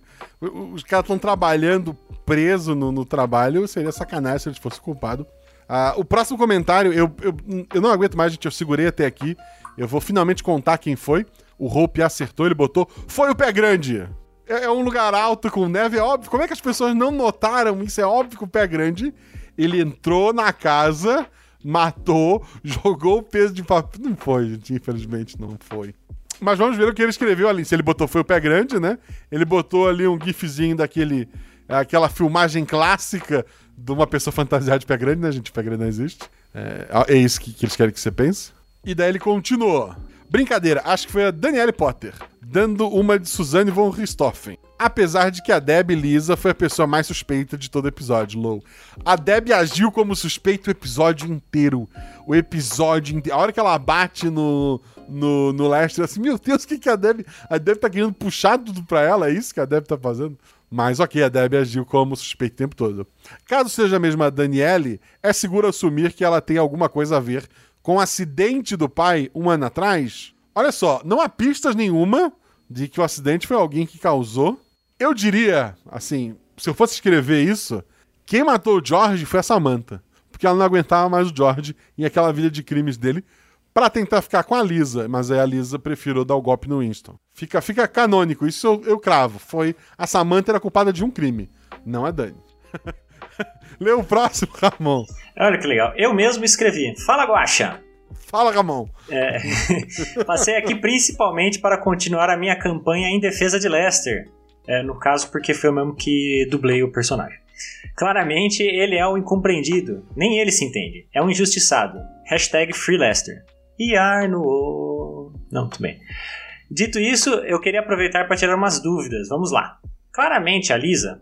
Os caras estão trabalhando preso no, no trabalho. Seria sacanagem se eles fossem culpados. Ah, o próximo comentário, eu, eu, eu não aguento mais, gente. Eu segurei até aqui. Eu vou finalmente contar quem foi. O Hope acertou, ele botou. Foi o pé grande! É, é um lugar alto com neve, é óbvio. Como é que as pessoas não notaram isso? É óbvio que o pé grande. Ele entrou na casa, matou, jogou o peso de papel. Não foi, gente, infelizmente não foi. Mas vamos ver o que ele escreveu ali. Se ele botou foi o pé grande, né? Ele botou ali um gifzinho daquele. Aquela filmagem clássica de uma pessoa fantasiada de pé grande, né, gente? Pé grande não existe. É, é isso que, que eles querem que você pense. E daí ele continuou. Brincadeira, acho que foi a Danielle Potter, dando uma de Suzanne von Richthofen. Apesar de que a Deb Lisa foi a pessoa mais suspeita de todo o episódio, Low. A Deb agiu como suspeito o episódio inteiro. O episódio inteiro. A hora que ela bate no, no, no Lester, assim, meu Deus, o que, que a Deb. A Deb tá querendo puxar tudo pra ela? É isso que a Deb tá fazendo? Mas ok, a Debbie agiu como suspeito o tempo todo. Caso seja a mesma Daniele, é seguro assumir que ela tem alguma coisa a ver com o acidente do pai um ano atrás? Olha só, não há pistas nenhuma de que o acidente foi alguém que causou. Eu diria, assim, se eu fosse escrever isso, quem matou o George foi a Samantha. Porque ela não aguentava mais o George em aquela vida de crimes dele para tentar ficar com a Lisa, mas aí a Lisa preferiu dar o golpe no Winston. Fica, fica canônico, isso eu, eu cravo. Foi a Samantha era culpada de um crime, não a Dani. Lê o próximo, Ramon. Olha que legal. Eu mesmo escrevi. Fala, Guaxa. Fala, Ramon. É, passei aqui principalmente para continuar a minha campanha em defesa de Lester. É, no caso, porque foi eu mesmo que dublei o personagem. Claramente, ele é o incompreendido. Nem ele se entende. É um injustiçado. Hashtag FreeLester. E Arno. Não, tudo bem. Dito isso, eu queria aproveitar para tirar umas dúvidas. Vamos lá. Claramente, a Lisa,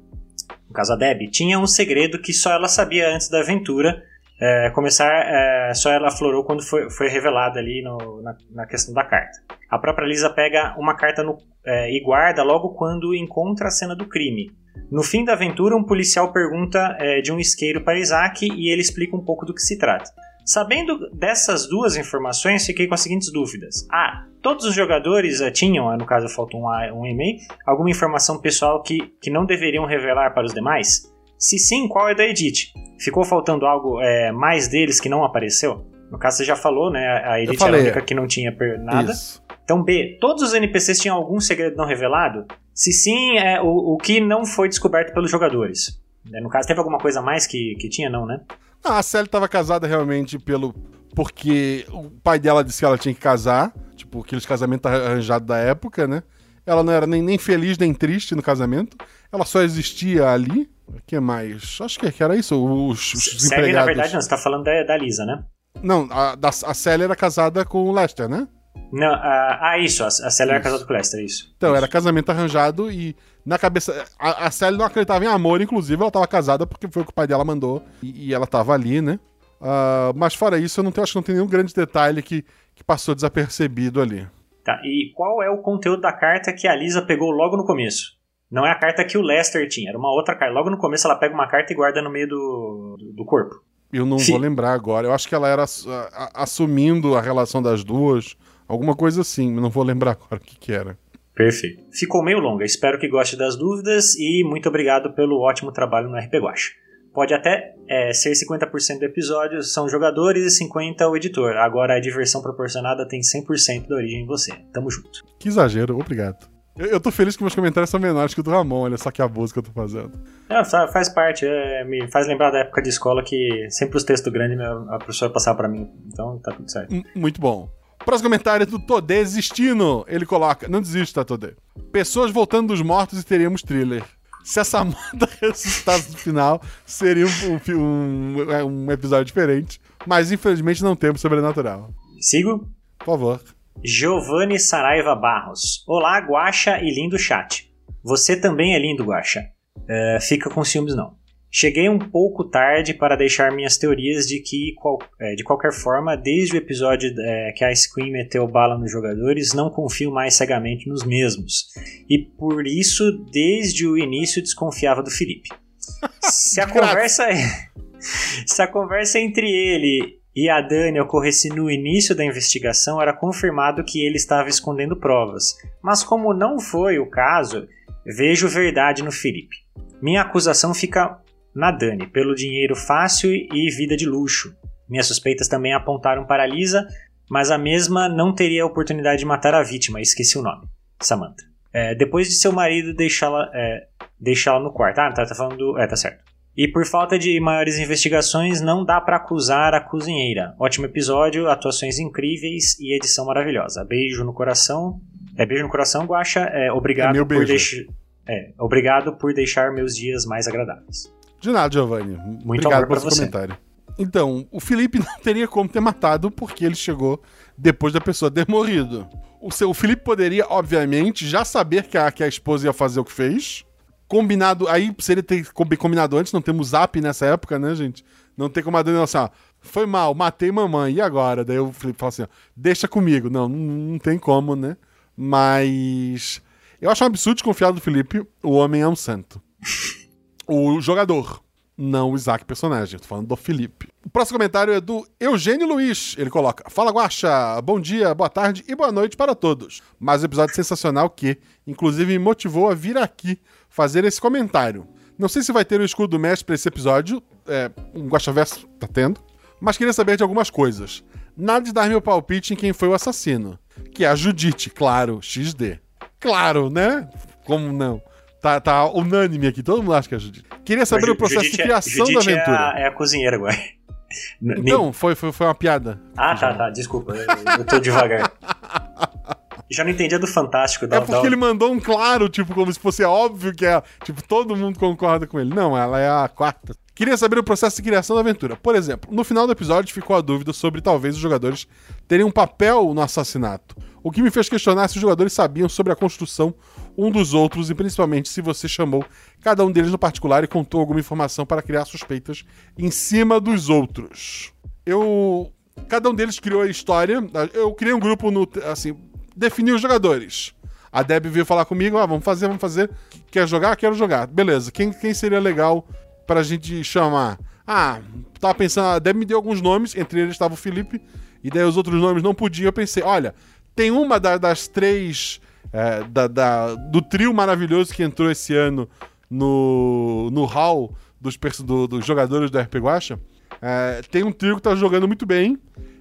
no caso a Debbie, tinha um segredo que só ela sabia antes da aventura é, começar. É, só ela aflorou quando foi, foi revelada ali no, na, na, questão da carta. A própria Lisa pega uma carta no, é, e guarda logo quando encontra a cena do crime. No fim da aventura, um policial pergunta é, de um isqueiro para Isaac e ele explica um pouco do que se trata. Sabendo dessas duas informações, fiquei com as seguintes dúvidas. A. Todos os jogadores uh, tinham, no caso faltou um, um e-mail, alguma informação pessoal que, que não deveriam revelar para os demais? Se sim, qual é da Edith? Ficou faltando algo é, mais deles que não apareceu? No caso, você já falou, né? A Edith era a única que não tinha nada. Isso. Então, B. Todos os NPCs tinham algum segredo não revelado? Se sim, é o, o que não foi descoberto pelos jogadores. No caso, teve alguma coisa mais que, que tinha, não, né? Não, a Sally estava casada realmente pelo. Porque o pai dela disse que ela tinha que casar. Tipo, aqueles casamentos arranjados da época, né? Ela não era nem, nem feliz nem triste no casamento. Ela só existia ali. O que mais? Acho que era isso. Os, os Sally, empregados. na verdade, não. Você tá falando da, da Lisa, né? Não, a, da, a Sally era casada com o Lester, né? Não, ah, ah isso. A, a Sally era casada com o Lester, isso. Então, isso. era casamento arranjado e na cabeça. A, a Sally não acreditava em amor, inclusive, ela estava casada porque foi o que o pai dela mandou e, e ela estava ali, né? Uh, mas fora isso, eu não tenho, acho que não tem nenhum grande detalhe que, que passou desapercebido ali. Tá, e qual é o conteúdo da carta que a Lisa pegou logo no começo? Não é a carta que o Lester tinha, era uma outra carta. Logo no começo ela pega uma carta e guarda no meio do, do corpo. Eu não Sim. vou lembrar agora. Eu acho que ela era assumindo a relação das duas. Alguma coisa assim, não vou lembrar agora o que, que era. Perfeito. Ficou meio longa, espero que goste das dúvidas e muito obrigado pelo ótimo trabalho no RP Guacha. Pode até é, ser 50% do episódio são jogadores e 50% o editor. Agora a diversão proporcionada tem 100% da origem em você. Tamo junto. Que exagero, obrigado. Eu, eu tô feliz que meus comentários são menores que o do Ramon, olha só que abuso que eu tô fazendo. É, faz parte, é, me faz lembrar da época de escola que sempre os textos grandes a professora passava para mim. Então tá tudo certo. Muito bom. Próximo comentário é do Todê desistindo. Ele coloca: Não desista, Todê. Pessoas voltando dos mortos e teríamos thriller. Se a Samantha ressuscitasse no final, seria um, um, um, episódio diferente. Mas infelizmente não temos sobrenatural. Sigo? Por favor. Giovanni Saraiva Barros. Olá, Guaxa e lindo chat. Você também é lindo, Guaxa. Uh, fica com ciúmes não. Cheguei um pouco tarde para deixar minhas teorias de que, é, de qualquer forma, desde o episódio é, que a Scream meteu bala nos jogadores, não confio mais cegamente nos mesmos. E por isso, desde o início, desconfiava do Felipe. Se a conversa se a conversa entre ele e a Dani ocorresse no início da investigação, era confirmado que ele estava escondendo provas. Mas como não foi o caso, vejo verdade no Felipe. Minha acusação fica na Dani, pelo dinheiro fácil e vida de luxo. Minhas suspeitas também apontaram para Lisa, mas a mesma não teria a oportunidade de matar a vítima, esqueci o nome. Samantha. É, depois de seu marido deixá-la é, deixá no quarto. Ah, tá, tá falando. É, tá certo. E por falta de maiores investigações, não dá para acusar a cozinheira. Ótimo episódio, atuações incríveis e edição maravilhosa. Beijo no coração. É beijo no coração, Guaxa. É, obrigado é por deixar. É, obrigado por deixar meus dias mais agradáveis. De nada, Giovanni. Muito Obrigado pelo seu comentário. Então, o Felipe não teria como ter matado porque ele chegou depois da pessoa ter morrido. O, seu, o Felipe poderia, obviamente, já saber que a, que a esposa ia fazer o que fez. Combinado. Aí, se ele ter combinado antes, não temos zap nessa época, né, gente? Não tem como a Dani assim, ó, foi mal, matei mamãe, e agora? Daí o Felipe fala assim, ó, deixa comigo. Não, não, não tem como, né? Mas Eu acho um absurdo desconfiar do Felipe, o homem é um santo. o jogador, não o Isaac personagem. Tô falando do Felipe. O próximo comentário é do Eugênio Luiz. Ele coloca: Fala Guaxa, bom dia, boa tarde e boa noite para todos. Mais um episódio sensacional que, inclusive, me motivou a vir aqui fazer esse comentário. Não sei se vai ter o escudo do mestre para esse episódio, é, um Guaxaverso tá tendo, mas queria saber de algumas coisas. Nada de dar meu palpite em quem foi o assassino, que é a Judite, claro, XD. Claro, né? Como não? Tá, tá unânime aqui, todo mundo acha que é a Judite. Queria saber Ju- o processo Judite de é- criação Judite da aventura. É a, é a cozinheira agora. N- Então, foi, foi, foi uma piada. Ah, tá, tá, desculpa, eu, eu tô devagar. Já não entendia do Fantástico. Da, É porque da- ele mandou um claro, tipo, como se fosse óbvio que é. Tipo, todo mundo concorda com ele. Não, ela é a quarta. Queria saber o processo de criação da aventura. Por exemplo, no final do episódio ficou a dúvida sobre talvez os jogadores terem um papel no assassinato. O que me fez questionar se os jogadores sabiam sobre a construção um dos outros e principalmente se você chamou cada um deles no particular e contou alguma informação para criar suspeitas em cima dos outros. Eu. Cada um deles criou a história. Eu criei um grupo no. Assim, defini os jogadores. A Deb veio falar comigo, ah, vamos fazer, vamos fazer. Quer jogar? Quero jogar. Beleza. Quem, quem seria legal pra gente chamar? Ah, tava pensando, a Deb me deu alguns nomes, entre eles estava o Felipe, e daí os outros nomes não podiam. Eu pensei, olha, tem uma da- das três é, da- da- do trio maravilhoso que entrou esse ano no, no hall dos, do- dos jogadores do RP Guacha. É, tem um trio que tá jogando muito bem.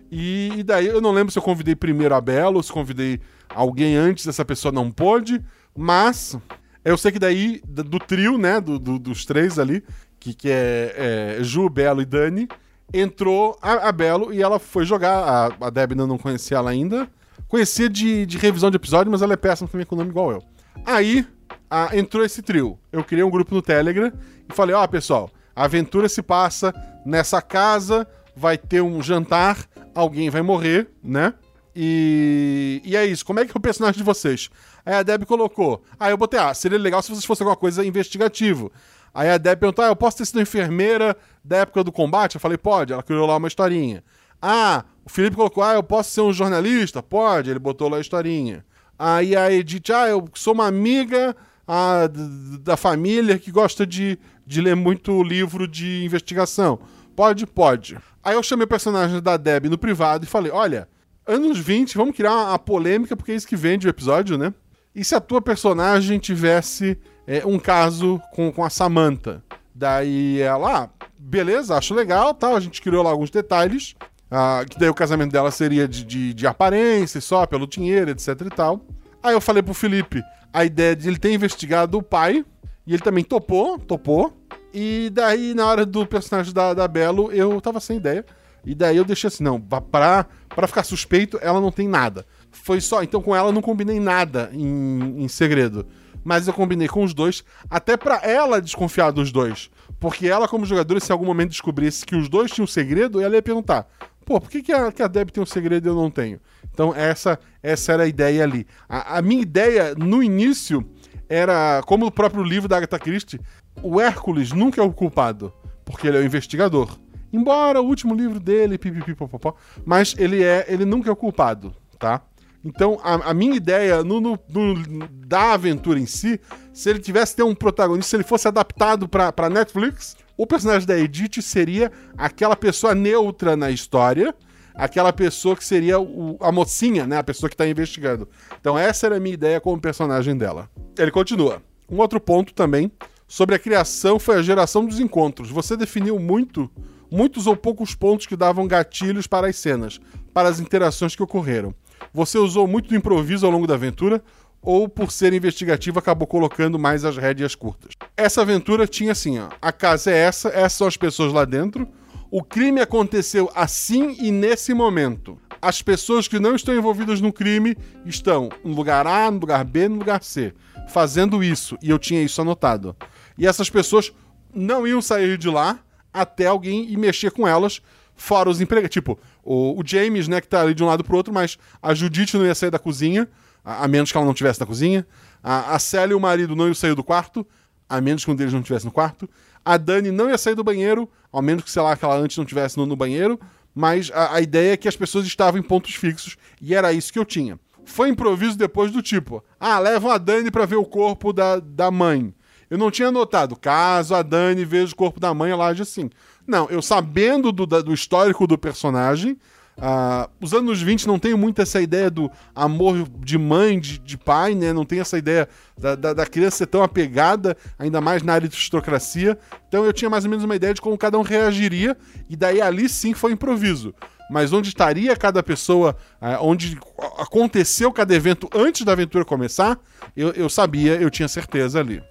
E, e daí eu não lembro se eu convidei primeiro a Bela ou se convidei alguém antes, essa pessoa não pôde. Mas eu sei que daí, do trio, né? do- do- dos três ali, que, que é, é Ju, Belo e Dani, entrou a, a Belo e ela foi jogar. A, a Deb ainda não conhecia ela ainda. Conhecia de, de revisão de episódio, mas ela é péssima também com nome igual eu. Aí ah, entrou esse trio. Eu criei um grupo no Telegram e falei: Ó, pessoal, a aventura se passa nessa casa, vai ter um jantar, alguém vai morrer, né? E, e é isso. Como é que é o personagem de vocês? Aí a Deb colocou. Aí eu botei, ah, seria legal se vocês fossem alguma coisa investigativo. Aí a Deb perguntou, ah, eu posso ter sido enfermeira da época do combate? Eu falei, pode. Ela criou lá uma historinha. Ah, o Felipe colocou, ah, eu posso ser um jornalista? Pode. Ele botou lá a historinha. Aí a Edith, ah, eu sou uma amiga ah, d- da família que gosta de, de ler muito livro de investigação. Pode? Pode. Aí eu chamei o personagem da Deb no privado e falei: olha, anos 20, vamos criar uma, uma polêmica, porque é isso que vende o episódio, né? E se a tua personagem tivesse é, um caso com, com a Samantha? Daí ela, ah, beleza, acho legal, tal. A gente criou lá alguns detalhes. ah, que daí o casamento dela seria de, de, de aparência, só pelo dinheiro, etc e tal. Aí eu falei pro Felipe a ideia de ele ter investigado o pai. E ele também topou, topou. E daí, na hora do personagem da, da Belo, eu tava sem ideia. E daí eu deixei assim, não, pra, pra ficar suspeito, ela não tem nada. Foi só, então com ela eu não combinei nada em, em segredo. Mas eu combinei com os dois, até pra ela desconfiar dos dois. Porque ela, como jogadora, se em algum momento descobrisse que os dois tinham um segredo, ela ia perguntar: pô, por que, que, a, que a Deb tem um segredo e eu não tenho? Então, essa, essa era a ideia ali. A, a minha ideia, no início, era, como o próprio livro da Agatha Christie, o Hércules nunca é o culpado, porque ele é o investigador. Embora o último livro dele, pipipipopopó, mas ele é, ele nunca é o culpado, tá? Então, a, a minha ideia no, no- no- da aventura em si, se ele tivesse ter um protagonista, se ele fosse adaptado pra Netflix, o personagem da Edith seria aquela pessoa neutra na história, aquela pessoa que seria o- a mocinha, né? A pessoa que tá investigando. Então, essa era a minha ideia como personagem dela. Ele continua. Um outro ponto também sobre a criação foi a geração dos encontros. Você definiu muito, muitos ou poucos pontos que davam gatilhos para as cenas, para as interações que ocorreram. Você usou muito do improviso ao longo da aventura, ou por ser investigativo acabou colocando mais as rédeas curtas. Essa aventura tinha assim, ó, a casa é essa, essas são as pessoas lá dentro, o crime aconteceu assim e nesse momento. As pessoas que não estão envolvidas no crime estão no lugar A, no lugar B, no lugar C, fazendo isso, e eu tinha isso anotado. E essas pessoas não iam sair de lá até alguém ir mexer com elas, fora os empregados. Tipo, o, o James, né, que tá ali de um lado pro outro, mas a Judite não ia sair da cozinha, a, a menos que ela não estivesse na cozinha. A, a Célia e o marido não iam sair do quarto, a menos que um deles não estivesse no quarto. A Dani não ia sair do banheiro, ao menos que, sei lá, que ela antes não estivesse no, no banheiro. Mas a, a ideia é que as pessoas estavam em pontos fixos e era isso que eu tinha. foi improviso depois do tipo: ah, levam a Dani pra ver o corpo da, da mãe. Eu não tinha notado, caso a Dani veja o corpo da mãe, ela age assim. Não, eu sabendo do, do histórico do personagem, ah, os anos 20 não tem muito essa ideia do amor de mãe, de, de pai, né? Não tem essa ideia da, da, da criança ser tão apegada, ainda mais na aristocracia. Então eu tinha mais ou menos uma ideia de como cada um reagiria, e daí ali sim foi improviso. Mas onde estaria cada pessoa, ah, onde aconteceu cada evento antes da aventura começar, eu, eu sabia, eu tinha certeza ali.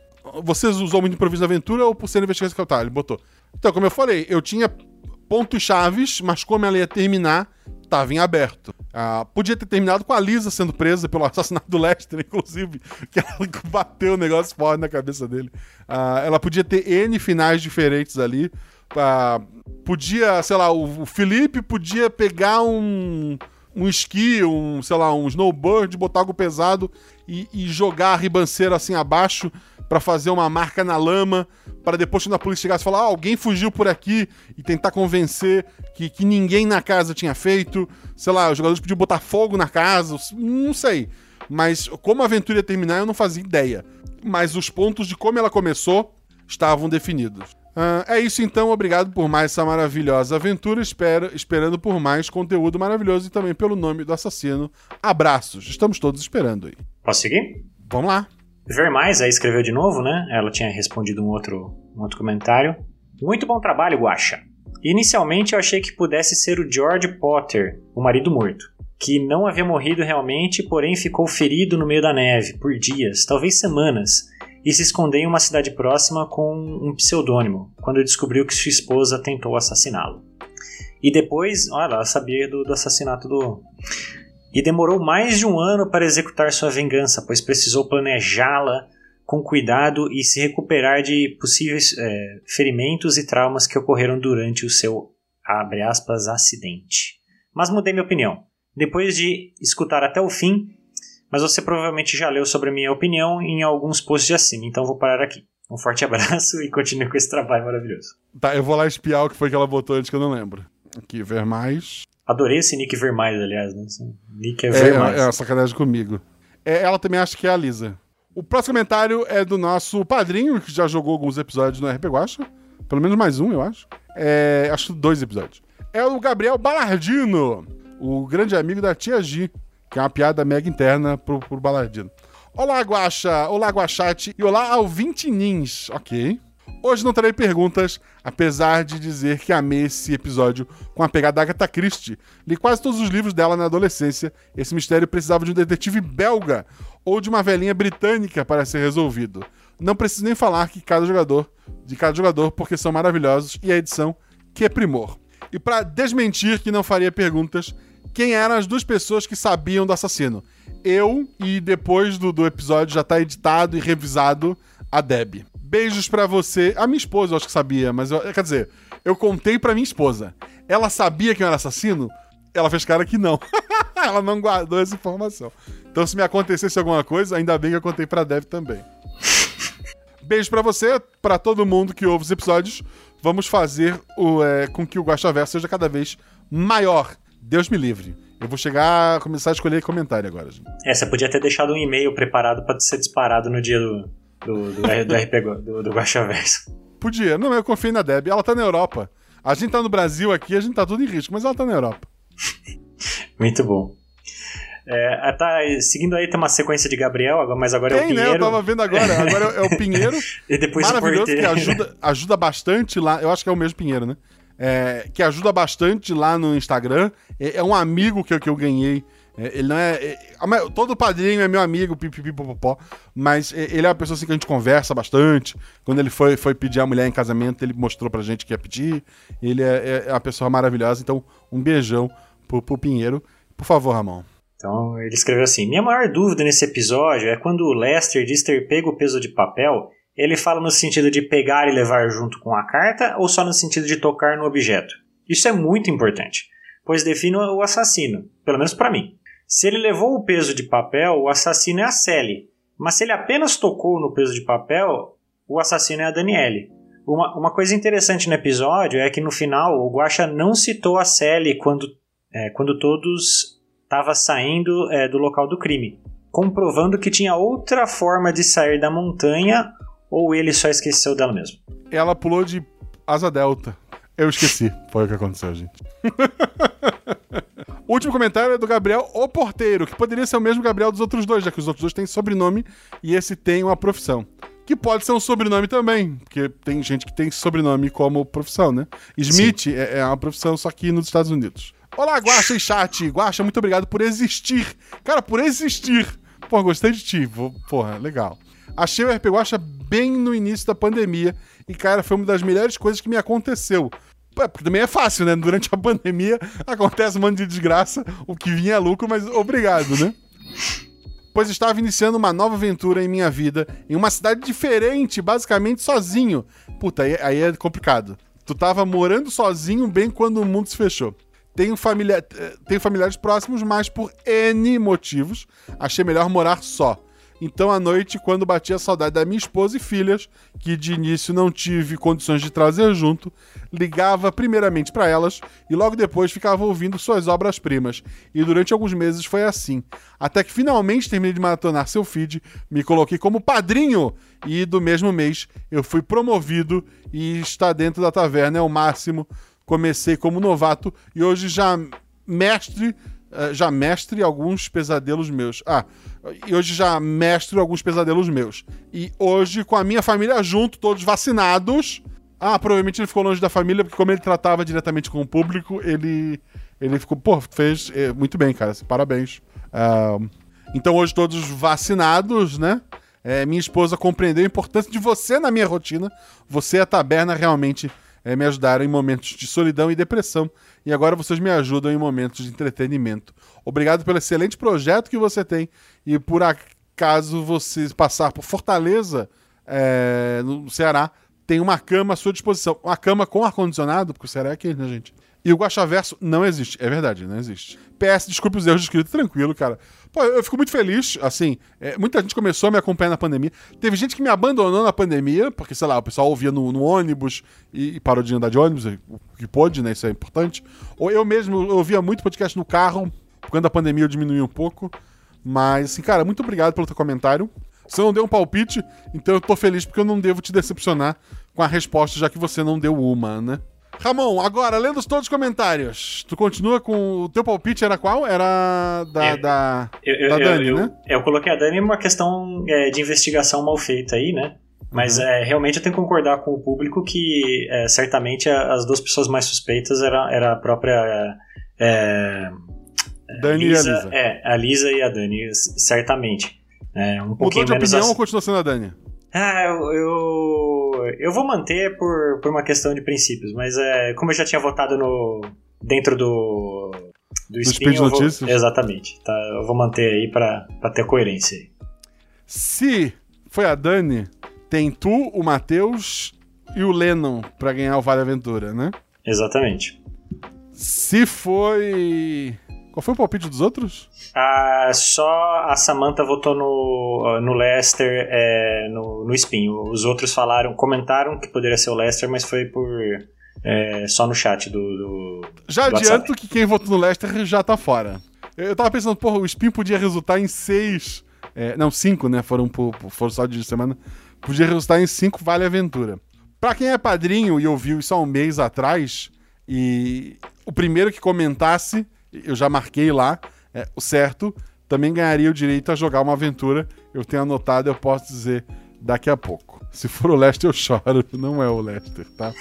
Vocês usou muito improviso na aventura ou por ser investigação que eu tava? Ele botou. Então, como eu falei, eu tinha pontos chaves, mas como ela ia terminar, tava em aberto. Ah, podia ter terminado com a Lisa sendo presa pelo assassinato do Lester, inclusive, que ela bateu o negócio forte na cabeça dele. Ah, ela podia ter N finais diferentes ali. Ah, podia, sei lá, o, o Felipe podia pegar um um esqui, um, sei lá, um snowboard, botar algo pesado e, e jogar a ribanceira assim abaixo pra fazer uma marca na lama, para depois quando a polícia chegasse falar, ah, alguém fugiu por aqui e tentar convencer que, que ninguém na casa tinha feito, sei lá, os jogadores podiam botar fogo na casa, não sei. Mas como a aventura ia terminar, eu não fazia ideia. Mas os pontos de como ela começou estavam definidos. Ah, é isso então, obrigado por mais essa maravilhosa aventura. Espero, esperando por mais conteúdo maravilhoso e também pelo nome do assassino. Abraços, estamos todos esperando aí. Posso seguir? Vamos lá. Ver mais, aí escreveu de novo, né? Ela tinha respondido um outro, um outro comentário. Muito bom trabalho, Guaxa. Inicialmente eu achei que pudesse ser o George Potter, o marido morto, que não havia morrido realmente, porém ficou ferido no meio da neve por dias, talvez semanas, e se escondeu em uma cidade próxima com um pseudônimo, quando descobriu que sua esposa tentou assassiná-lo. E depois, olha, ela sabia do, do assassinato do. E demorou mais de um ano para executar sua vingança, pois precisou planejá-la com cuidado e se recuperar de possíveis é, ferimentos e traumas que ocorreram durante o seu, abre aspas, acidente. Mas mudei minha opinião. Depois de escutar até o fim, mas você provavelmente já leu sobre a minha opinião em alguns posts de acima, então vou parar aqui. Um forte abraço e continue com esse trabalho maravilhoso. Tá, eu vou lá espiar o que foi que ela botou antes que eu não lembro. Aqui, ver mais. Adorei esse nick ver mais, aliás, né? Esse Nick é É, ver mais. é, é sacanagem comigo. É, ela também acha que é a Lisa. O próximo comentário é do nosso padrinho, que já jogou alguns episódios no RP Guacha. Pelo menos mais um, eu acho. É, acho dois episódios. É o Gabriel Balardino, o grande amigo da Tia G, que é uma piada mega interna pro, pro. Olá, Guacha! Olá, Guachate! E olá, Ouvintinins! Ok. Hoje não terei perguntas, apesar de dizer que amei esse episódio com a pegada da Agatha Christie. Li quase todos os livros dela na adolescência. Esse mistério precisava de um detetive belga ou de uma velhinha britânica para ser resolvido. Não preciso nem falar que cada jogador, de cada jogador, porque são maravilhosos e a edição que é primor. E para desmentir que não faria perguntas, quem eram as duas pessoas que sabiam do assassino? Eu e depois do, do episódio já tá editado e revisado a Deb. Beijos pra você. A minha esposa eu acho que sabia, mas eu, quer dizer, eu contei pra minha esposa. Ela sabia que eu era assassino? Ela fez cara que não. ela não guardou essa informação. Então se me acontecesse alguma coisa, ainda bem que eu contei pra Deb também. Beijo pra você, pra todo mundo que ouve os episódios. Vamos fazer o, é, com que o Guaxaverso seja cada vez maior. Deus me livre. Eu vou chegar a começar a escolher comentário agora. gente. É, você podia ter deixado um e-mail preparado para ser disparado no dia do, do, do, do RP do, do Guaxaverso. Podia. Não, eu confio na Deb. Ela tá na Europa. A gente tá no Brasil aqui, a gente tá tudo em risco, mas ela tá na Europa. Muito bom. É, tá, seguindo aí, tem uma sequência de Gabriel, mas agora é o Tem, né? Pinheiro. Eu tava vendo agora. Agora é o Pinheiro. E depois o Maravilhoso, Porteiro. que ajuda, ajuda bastante lá. Eu acho que é o mesmo Pinheiro, né? É, que ajuda bastante lá no Instagram. É, é um amigo que, eu- que eu ganhei. É, ele não é, é- Todo padrinho é meu amigo, pipipipopopó. Mas é, ele é uma pessoa assim que a gente conversa bastante. Quando ele foi, foi pedir a mulher em casamento, ele mostrou pra gente que ia pedir. Ele é, é- é uma pessoa maravilhosa. Então, um beijão pro, pro Pinheiro. Por favor, Ramon. Então ele escreveu assim: Minha maior dúvida nesse episódio é quando o Lester diz ter pego o peso de papel, ele fala no sentido de pegar e levar junto com a carta ou só no sentido de tocar no objeto? Isso é muito importante, pois define o assassino, pelo menos para mim. Se ele levou o peso de papel, o assassino é a Sally, mas se ele apenas tocou no peso de papel, o assassino é a Daniele. Uma, uma coisa interessante no episódio é que no final o Guaxa não citou a Sally quando, é, quando todos estava saindo é, do local do crime, comprovando que tinha outra forma de sair da montanha ou ele só esqueceu dela mesmo. Ela pulou de asa delta. Eu esqueci. Foi o que aconteceu, gente. o último comentário é do Gabriel O Porteiro, que poderia ser o mesmo Gabriel dos outros dois, já que os outros dois têm sobrenome e esse tem uma profissão. Que pode ser um sobrenome também, porque tem gente que tem sobrenome como profissão, né? Smith é, é uma profissão só aqui nos Estados Unidos. Olá, Guaxa e chat. Guaxa, muito obrigado por existir. Cara, por existir. Pô, gostei de ti. Porra, legal. Achei o RP Guaxa bem no início da pandemia e, cara, foi uma das melhores coisas que me aconteceu. Porque também é fácil, né? Durante a pandemia acontece um monte de desgraça, o que vinha é lucro, mas obrigado, né? Pois estava iniciando uma nova aventura em minha vida, em uma cidade diferente, basicamente sozinho. Puta, aí, aí é complicado. Tu tava morando sozinho bem quando o mundo se fechou. Tenho, familia... eh, Tenho familiares próximos, mas por N motivos, achei melhor morar só. Então, à noite, quando bati a saudade da minha esposa e filhas, que de início não tive condições de trazer junto, ligava primeiramente para elas e logo depois ficava ouvindo suas obras-primas. E durante alguns meses foi assim. Até que finalmente terminei de maratonar seu feed, me coloquei como padrinho e do mesmo mês eu fui promovido e está dentro da taverna é o máximo. Comecei como novato e hoje já mestre eh, já mestre alguns pesadelos meus. Ah, e hoje já mestre alguns pesadelos meus. E hoje, com a minha família junto, todos vacinados. Ah, provavelmente ele ficou longe da família, porque como ele tratava diretamente com o público, ele. Ele ficou. Pô, fez eh, muito bem, cara. Parabéns. Ah, então, hoje, todos vacinados, né? Eh, minha esposa compreendeu a importância de você na minha rotina. Você e a taberna realmente eh, me ajudaram em momentos de solidão e depressão. E agora vocês me ajudam em momentos de entretenimento. Obrigado pelo excelente projeto que você tem. E por acaso você passar por Fortaleza, eh, no Ceará, tem uma cama à sua disposição. Uma cama com ar-condicionado, porque o Ceará é aquele, né, gente? E o Guaxaverso não existe. É verdade, não existe. PS, desculpe os erros de escrito, tranquilo, cara. Pô, eu fico muito feliz, assim, é, muita gente começou a me acompanhar na pandemia. Teve gente que me abandonou na pandemia, porque, sei lá, o pessoal ouvia no, no ônibus e, e parou de andar de ônibus, o que pôde, né, isso é importante. Ou eu mesmo eu ouvia muito podcast no carro, quando a pandemia eu diminui um pouco. Mas, assim, cara, muito obrigado pelo teu comentário. Você não deu um palpite, então eu tô feliz porque eu não devo te decepcionar com a resposta, já que você não deu uma, né? Ramon, agora, lendo todos os comentários, tu continua com. O teu palpite era qual? Era da, Eu- da, Eu, da eu- Dani, né? eu coloquei a Dani uma questão é, de investigação mal feita aí, né? Mas Uhum. é, realmente eu tenho que concordar com o público que é, certamente as duas pessoas mais suspeitas era, era a própria. É, Dani e a Lisa. É, a Lisa e a Dani, certamente. É, um Mudou pouquinho de menos. opinião ou continua sendo a Dani? Ah, eu, eu, eu vou manter por, por uma questão de princípios, mas é, como eu já tinha votado no dentro do do, Spin, eu vou- Notícias? exatamente, tá? Eu vou manter aí pra ter coerência. Se foi a Dani, tem tu, o Matheus e o Lennon pra ganhar o Vale Aventura, né? Exatamente. Se foi. Qual foi o palpite dos outros? Ah, só a Samantha votou no, no Lester é, no, no Spin. Os outros falaram, comentaram que poderia ser o Lester, mas foi por é, só no chat do, do Já do adianto que quem votou no Leicester já tá fora. Eu, eu tava pensando, porra, o Spin podia resultar em seis. é, não, cinco, né? Foram, por, por- foram só de semana. Podia resultar em cinco Vale Aventura. Pra quem é padrinho e ouviu isso há um mês atrás, e o primeiro que comentasse, eu já marquei lá, é, o certo, também ganharia o direito a jogar uma aventura. Eu tenho anotado, eu posso dizer daqui a pouco. Se for o Lester, eu choro. Não é o Lester, tá?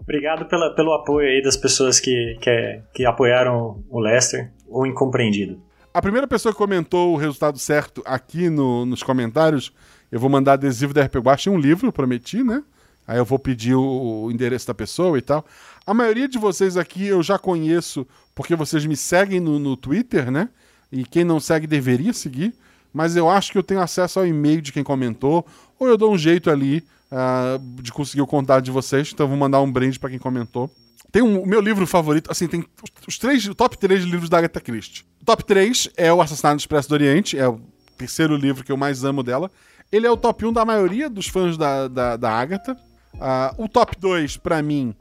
Obrigado pela, pelo apoio aí das pessoas que, que, que apoiaram o Lester, o incompreendido. A primeira pessoa que comentou o resultado certo aqui no- nos comentários, eu vou mandar adesivo da RP Guacha e um livro, prometi, né? Aí eu vou pedir o, o endereço da pessoa e tal. A maioria de vocês aqui eu já conheço porque vocês me seguem no, no Twitter, né? E quem não segue deveria seguir. Mas eu acho que eu tenho acesso ao e-mail de quem comentou, ou eu dou um jeito ali ah, de conseguir o contato de vocês. Então eu vou mandar um brinde para quem comentou. Tem um, o meu livro favorito, assim, tem os, três, o top 3 livros da Agatha Christie. O top 3 é o Assassinato Expresso do Oriente, é o terceiro livro que eu mais amo dela. Ele é o top 1 da maioria dos fãs da, da, da Agatha. Ah, o top 2, pra mim,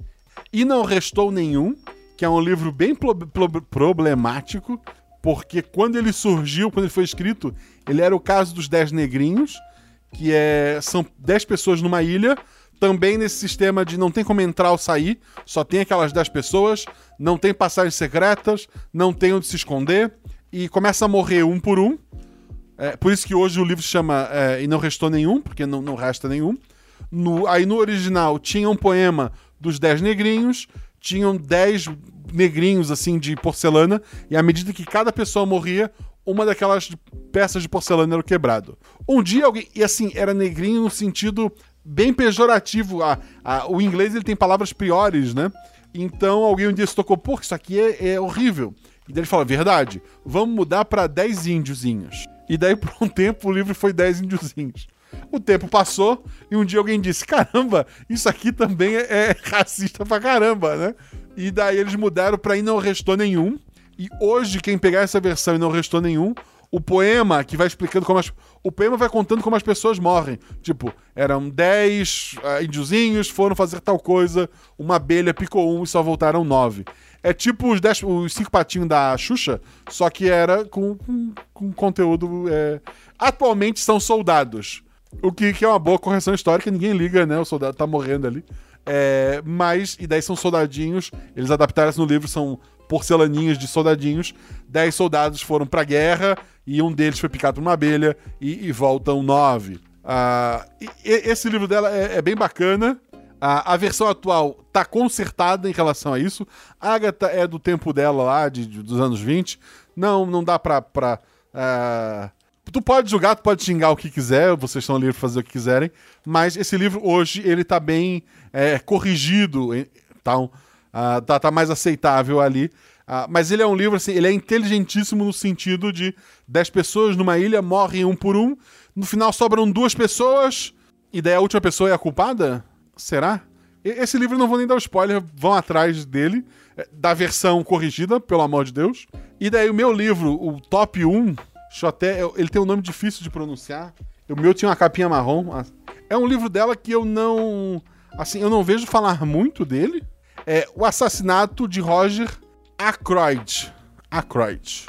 E Não Restou Nenhum, que é um livro bem pro- pro- problemático, porque quando ele surgiu, quando ele foi escrito, ele era o caso dos Dez Negrinhos, que é, são dez pessoas numa ilha, também nesse sistema de não tem como entrar ou sair, só tem aquelas 10 pessoas, não tem passagens secretas, não tem onde se esconder, e começa a morrer um por um. É, por isso que hoje o livro chama é, E Não Restou Nenhum, porque não, não resta nenhum. No, aí no original tinha um poema dos 10 negrinhos, tinham 10 negrinhos assim de porcelana, e à medida que cada pessoa morria, uma daquelas peças de porcelana era quebrado. Um dia alguém. E assim, era negrinho no sentido bem pejorativo. A, a, o inglês ele tem palavras piores, né? Então alguém um dia se tocou, pô, isso aqui é, é horrível. E daí ele fala, verdade, vamos mudar para 10 índiozinhos. E daí, por um tempo, o livro foi 10 índiozinhos. O tempo passou e um dia alguém disse: caramba, isso aqui também é, é racista pra caramba, né? E daí eles mudaram pra E Não Restou Nenhum. E hoje, quem pegar essa versão e não restou nenhum, o poema que vai explicando como as. O poema vai contando como as pessoas morrem. Tipo, eram 10 uh, índiozinhos, foram fazer tal coisa, uma abelha picou um e só voltaram nove. É tipo os, dez, os cinco patinhos da Xuxa, só que era com, com, com conteúdo. É... Atualmente são soldados. O que, que, é uma boa correção histórica, ninguém liga, né? O soldado tá morrendo ali. É, mas, e daí são soldadinhos, eles adaptaram no livro, são porcelaninhas de soldadinhos. Dez soldados foram pra guerra e um deles foi picado por uma abelha e, e voltam nove. Ah, esse livro dela é, é bem bacana. A, a, versão atual tá consertada em relação a isso. A Agatha é do tempo dela lá, de, de dos anos 20. Não, não dá pra. pra uh... Tu pode julgar, tu pode xingar o que quiser, vocês estão livres para fazer o que quiserem, mas esse livro hoje ele tá bem é, corrigido, então Uh, tá, tá, mais aceitável ali. Uh, mas ele é um livro, assim, ele é inteligentíssimo no sentido de 10 pessoas numa ilha morrem um por um, no final sobram duas pessoas, e daí a última pessoa é a culpada? Será? Esse livro não vou nem dar spoiler, vão atrás dele, é, da versão corrigida, pelo amor de Deus. E daí o meu livro, o top 1, até, ele tem um nome difícil de pronunciar. O meu tinha uma capinha marrom. É um livro dela que eu não. Assim, eu não vejo falar muito dele é o assassinato de Roger Ackroyd. Ackroyd.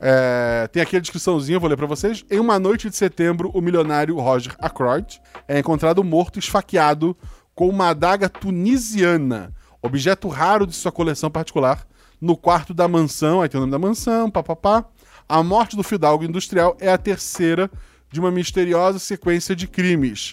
É, tem aqui a descriçãozinha, vou ler para vocês. Em uma noite de setembro, o milionário Roger Ackroyd é encontrado morto esfaqueado com uma adaga tunisiana, objeto raro de sua coleção particular, no quarto da mansão. Aí tem o nome da mansão, papapá. A morte do fidalgo industrial é a terceira de uma misteriosa sequência de crimes.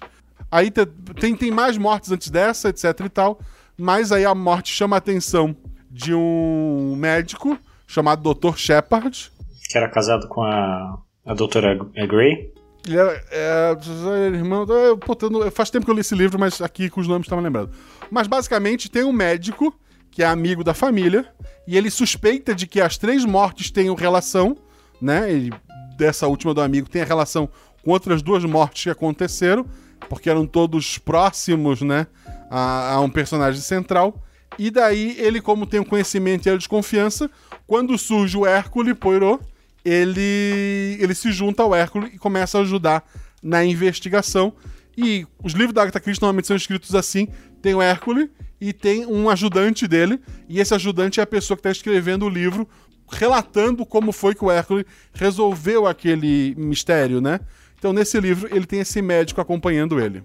Aí tem, tem mais mortes antes dessa, etc e tal. Mas aí a morte chama a atenção de um médico chamado Dr. Shepard. Que era casado com a, a doutora Gray. Ele era. É, é irmão. É, puta, faz tempo que eu li esse livro, mas aqui com os nomes estava lembrando. Mas basicamente tem um médico que é amigo da família e ele suspeita de que as três mortes tenham relação, né? Ele, dessa última do amigo tem a relação com outras duas mortes que aconteceram, porque eram todos próximos, né? a, a um personagem central. E daí, ele, como tem o um conhecimento e a desconfiança, quando surge o Hércules Poirot, ele, ele se junta ao Hércules e começa a ajudar na investigação. E os livros da Agatha Christie normalmente são escritos assim: tem o Hércules e tem um ajudante dele, e esse ajudante é a pessoa que está escrevendo o livro, relatando como foi que o Hércules resolveu aquele mistério, né? Então, nesse livro, ele tem esse médico acompanhando ele.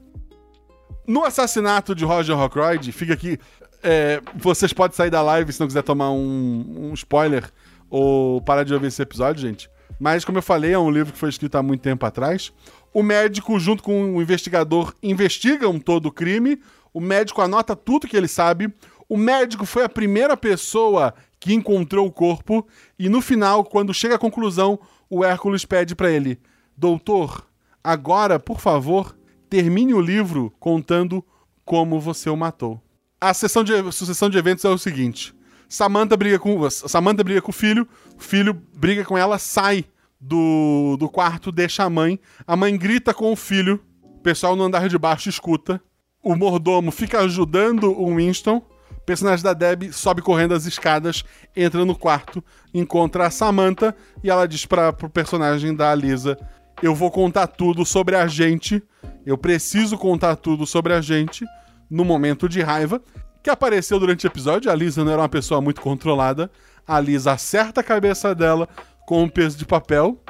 No assassinato de Roger Ackroyd, fica aqui. É, vocês podem sair da live se não quiser tomar um, um spoiler ou parar de ouvir esse episódio, gente. Mas, como eu falei, é um livro que foi escrito há muito tempo atrás. O médico, junto com o investigador, investigam todo o crime. O médico anota tudo que ele sabe. O médico foi a primeira pessoa que encontrou o corpo. E no final, quando chega à conclusão, o Hércules pede para ele: Doutor, agora, por favor, termine o livro contando como você o matou. A sessão de, sucessão de eventos é o seguinte: Samantha briga com Samantha briga com o filho, o filho briga com ela, sai do, do quarto, deixa a mãe. A mãe grita com o filho, o pessoal no andar de baixo escuta. O mordomo fica ajudando o Winston. Personagem da Debbie sobe correndo as escadas, entra no quarto, encontra a Samantha e ela diz para pro personagem da Lisa: Eu vou contar tudo sobre a gente eu preciso contar tudo sobre a gente no momento de raiva que apareceu durante o episódio. A Lisa não era uma pessoa muito controlada. A Lisa acerta a cabeça dela, com um peso de papel.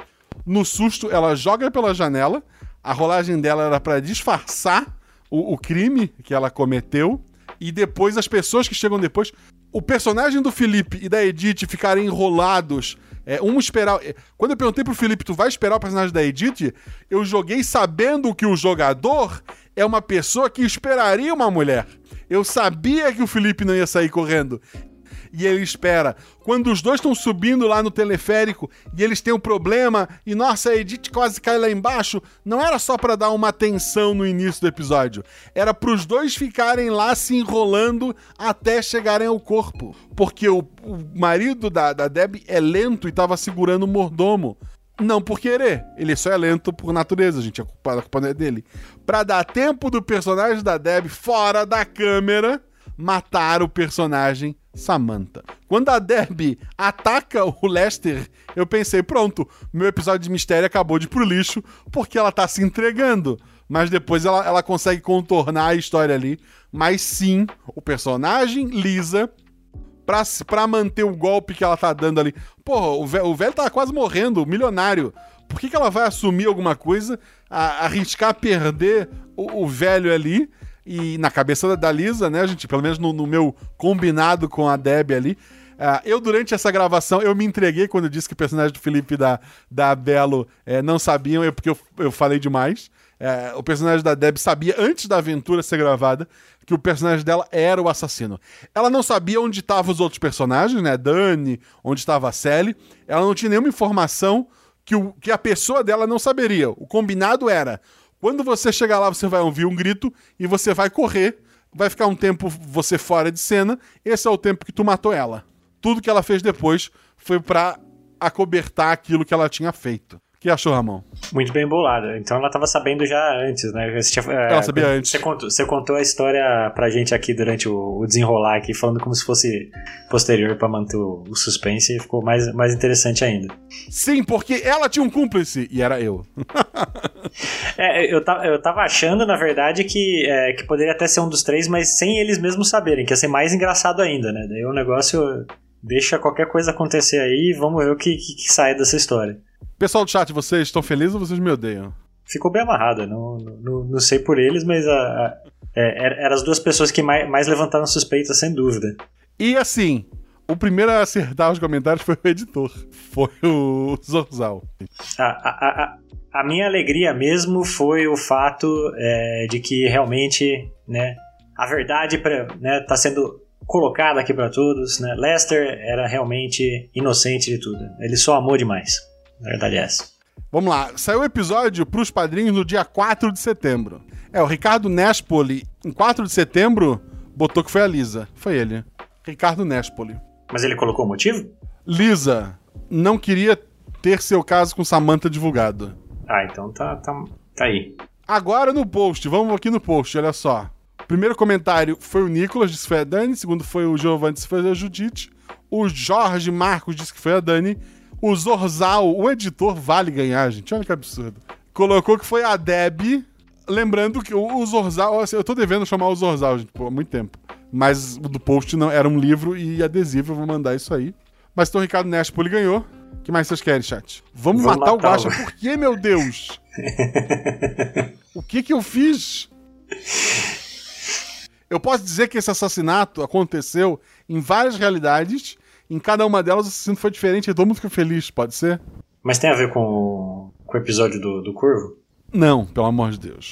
No susto, ela joga pela janela. A rolagem dela era para disfarçar o, o crime que ela cometeu. E depois, as pessoas que chegam depois. O personagem do Felipe e da Edith ficarem enrolados. É, um esperar. é, Quando eu perguntei pro Felipe, tu vai esperar o personagem da Edith? Eu joguei sabendo que o jogador é uma pessoa que esperaria uma mulher. Eu sabia que o Felipe não ia sair correndo e ele espera. Quando os dois estão subindo lá no teleférico e eles têm um problema e nossa, a Edith quase cai lá embaixo, não era só pra dar uma tensão no início do episódio. Era pros dois ficarem lá se enrolando até chegarem ao corpo. Porque o, o marido da, da Deb é lento e tava segurando o mordomo. Não por querer, ele só é lento por natureza, gente. A culpa, a culpa não é dele. Pra dar tempo do personagem da Deb fora da câmera matar o personagem Samantha. Quando a Deb ataca o Lester, eu pensei, pronto, meu episódio de mistério acabou de ir pro lixo porque ela tá se entregando. Mas depois ela, ela consegue contornar a história ali. Mas sim, o personagem Lisa pra, pra manter o golpe que ela tá dando ali. Porra, o, ve- o velho tá quase morrendo, milionário. Por que, que ela vai assumir alguma coisa, a- arriscar perder o, o velho ali? E na cabeça da, Lisa, né, gente? Pelo menos no, no meu combinado com a Deb ali. ah, eu, durante essa gravação, eu me entreguei quando eu disse que o personagem do Felipe da, da Belo eh, não sabiam, é porque eu, eu falei demais. É, o personagem da Deb sabia, antes da aventura ser gravada, que o personagem dela era o assassino. Ela não sabia onde estavam os outros personagens, né? Dani, onde estava a Sally. Ela não tinha nenhuma informação que, o, que a pessoa dela não saberia. O combinado era: quando você chegar lá, você vai ouvir um grito e você vai correr. Vai ficar um tempo você fora de cena. Esse é o tempo que tu matou ela. Tudo que ela fez depois foi pra acobertar aquilo que ela tinha feito. O que achou, Ramon? Muito bem bolada. Então ela tava sabendo já antes, né? Você, tinha, é, Ela sabia antes. Você contou, você contou a história pra gente aqui durante o, o desenrolar aqui, falando como se fosse posterior pra manter o, o suspense e ficou mais, mais interessante ainda. Sim, porque ela tinha um cúmplice e era eu. É, eu, tava, eu tava achando, na verdade, que, é, que poderia até ser um dos três, mas sem eles mesmos saberem, que ia ser mais engraçado ainda, né? Daí o negócio deixa qualquer coisa acontecer aí e vamos ver o que, que, que sai dessa história. Pessoal do chat, vocês estão felizes ou vocês me odeiam? Ficou bem amarrada, não, não, não sei por eles, mas a, a- é, er- eram as duas pessoas que mais, mais levantaram suspeitas, sem dúvida. E assim, o primeiro a acertar os comentários foi o editor. Foi o Zorzal. A, a, a, a minha alegria mesmo foi o fato é, de que realmente né, a verdade pra, né, tá sendo colocada aqui para todos. Né? Lester era realmente inocente de tudo. Ele só amou demais. A verdade é essa. Vamos lá, saiu o episódio pros padrinhos no dia 4 de setembro. É, o Ricardo Nespoli, em 4 de setembro, botou que foi a Lisa. Foi ele. Ricardo Nespoli. Mas ele colocou o motivo? Lisa não queria ter seu caso com Samantha divulgado. Ah, então tá, tá, tá aí. Agora no post, vamos aqui no post, olha só. Primeiro comentário foi o Nicolas, disse que foi a Dani. Segundo foi o Giovanni, disse que foi a Judite. O Jorge Marcos disse que foi a Dani. O Zorzal, o editor, vale ganhar, gente. Olha que absurdo. Colocou que foi a Deb. Lembrando que o Zorzal, assim, eu tô devendo chamar o Zorzal, gente, por muito tempo. Mas o do post não era um livro e adesivo, eu vou mandar isso aí. Mas então o Ricardo Nespoli ganhou. O que mais vocês querem, chat? Vamos, Vamos matar, o matar o- Guaxa. Por que, meu Deus? o que que eu fiz? Eu posso dizer que esse assassinato aconteceu em várias realidades. Em cada uma delas o assassino foi diferente e todo mundo fica feliz, pode ser? Mas tem a ver com, o- com o episódio do, do Curvo? Não, pelo amor de Deus.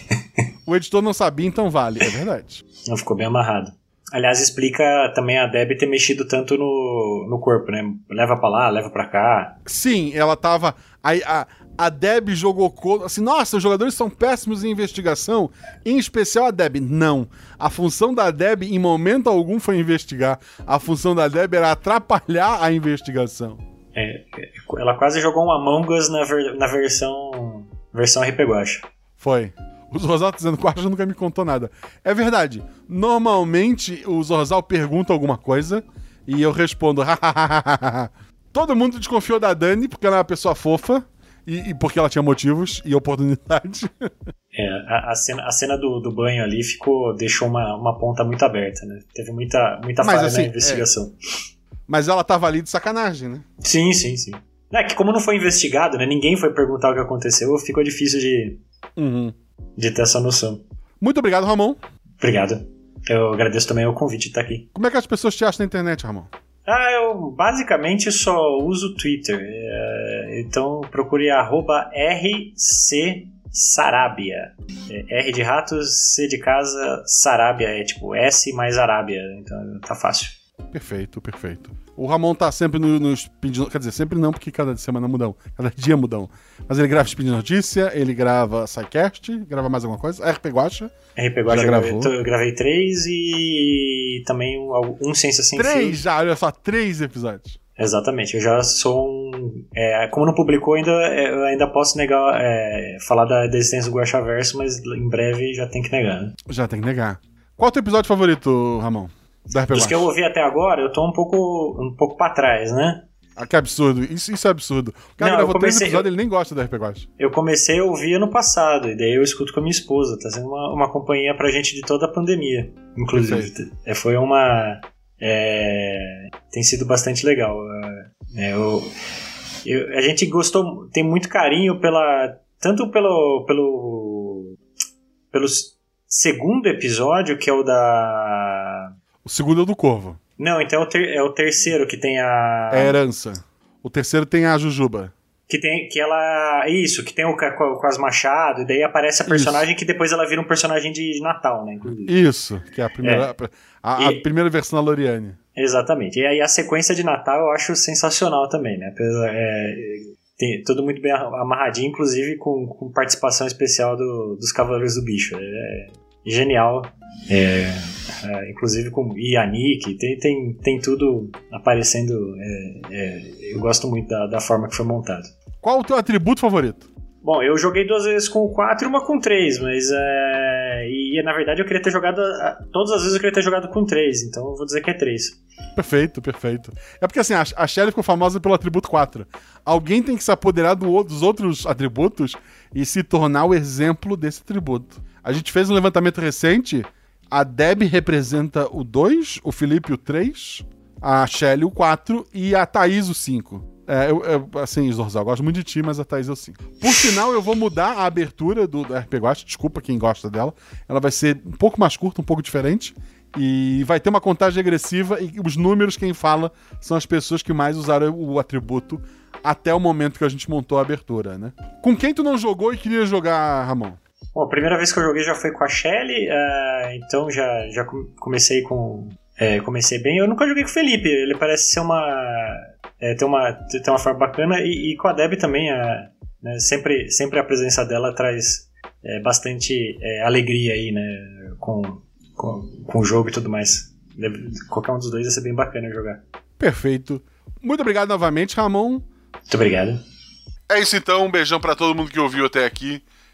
o editor não sabia, então vale, é verdade. Não ficou bem amarrado. Aliás, explica também a Deb ter mexido tanto no, no corpo, né? Leva pra lá, leva pra cá. Sim, ela tava. Aí a, a Deb jogou co- assim, nossa, os jogadores são péssimos em investigação, em especial a Deb. Não. A função da Deb, em momento algum, foi investigar. A função da Deb era atrapalhar a investigação. É, ela quase jogou um Among Us na, ver- na versão versão RP Guacha. Foi. O Zorzal tá dizendo Arja nunca me contou nada. É verdade. Normalmente o Zorzal pergunta alguma coisa e eu respondo. Todo mundo desconfiou da Dani porque ela é uma pessoa fofa e, e porque ela tinha motivos e oportunidade. É, a, a cena, a cena do, do banho ali ficou, deixou uma, uma ponta muito aberta, né? Teve muita, muita Mas, falha assim, na investigação. Mas ela tava ali de sacanagem, né? Sim, sim, sim. É que como não foi investigado, né? Ninguém foi perguntar o que aconteceu, ficou difícil de, Uhum. de ter essa noção. Muito obrigado, Ramon. Obrigado. Eu agradeço também o convite de estar aqui. Como é que as pessoas te acham na internet, Ramon? Ah, eu basicamente só uso o Twitter. É, então procure arroba RC Sarabia. É, R de ratos, C de casa, Sarabia. É tipo S mais Arábia. Então tá fácil. Perfeito, perfeito. O Ramon tá sempre no, no Speed Quer dizer, sempre não, porque cada semana mudam. Cada dia mudam. Mas ele grava Speed Notícia, ele grava SciCast, grava mais alguma coisa. RP Guacha. RP Guacha gravei, gravou. eu gravei três e também um, um Ciência Sem Três Fio. já, olha só, três episódios. Exatamente, eu já sou um. é, como não publicou, ainda, eu ainda posso negar, é, falar da, da existência do Guaxaverso, mas em breve já tem que negar. Né? Já tem que negar. Qual é o teu episódio favorito, Ramon? Dos que eu ouvi até agora, eu tô um pouco, um pouco pra trás, né? Ah, que absurdo. Isso, isso é absurdo. O cara Não, gravou eu três comecei- episódios, ele nem gosta da RP Guacha. Eu comecei a ouvir ano passado, e daí eu escuto com a minha esposa. Tá sendo uma, uma companhia pra gente de toda a pandemia, inclusive. É, foi uma. é, tem sido bastante legal. É, eu, eu- a gente gostou, tem muito carinho pela. Tanto pelo. pelo. pelo segundo episódio, que é o da. O segundo é o do Corvo. Não, então é o, é o terceiro que tem a. É a herança. O terceiro tem a Jujuba. Que tem que ela. Isso, que tem o com, as machados, e daí aparece a personagem que depois ela vira um personagem de Natal, né? Inclusive. Isso, que é a primeira, É. a, a E- primeira versão da Loriane. Exatamente. E aí a sequência de Natal eu acho sensacional também, né? É, tem tudo muito bem amarradinho, inclusive com, com participação especial do- dos Cavaleiros do Bicho. É genial. É, é, inclusive com Yannick, tem, tem, tem tudo aparecendo. é, é, eu gosto muito da, da forma que foi montado. Qual o teu atributo favorito? Bom, eu joguei duas vezes com o 4 e uma com 3, mas é, e na verdade eu queria ter jogado. Todas as vezes eu queria ter jogado com 3, então eu vou dizer que é 3. Perfeito, perfeito. É porque assim, a, Shelly ficou famosa pelo atributo 4. Alguém tem que se apoderar do dos outros atributos e se tornar o exemplo desse atributo. A gente fez um levantamento recente. A Deb representa o 2, o Felipe o 3, a Shelly o 4 e a Thaís o 5. É, eu, eu- assim, Zorzal, eu gosto muito de ti, mas a Thaís é o 5. Por sinal, eu vou mudar a abertura do, do RP Guacha, desculpa quem gosta dela. Ela vai ser um pouco mais curta, um pouco diferente. E vai ter uma contagem agressiva e os números quem fala são as pessoas que mais usaram o atributo até o momento que a gente montou a abertura, né? Com quem tu não jogou e queria jogar, Ramon? Bom, a primeira vez que eu joguei já foi com a Shelly, ah, então já, já com- comecei com. é, comecei bem. Eu nunca joguei com o Felipe, ele parece ser uma. é, ter, uma ter uma forma bacana, e, e com a Deb também, ah, né, sempre, sempre a presença dela traz é, bastante é, alegria aí, né? Com, com, com o jogo e tudo mais. Deve- qualquer um dos dois ia ser bem bacana jogar. Perfeito. Muito obrigado novamente, Ramon. Muito obrigado. É isso então, um beijão pra todo mundo que ouviu até aqui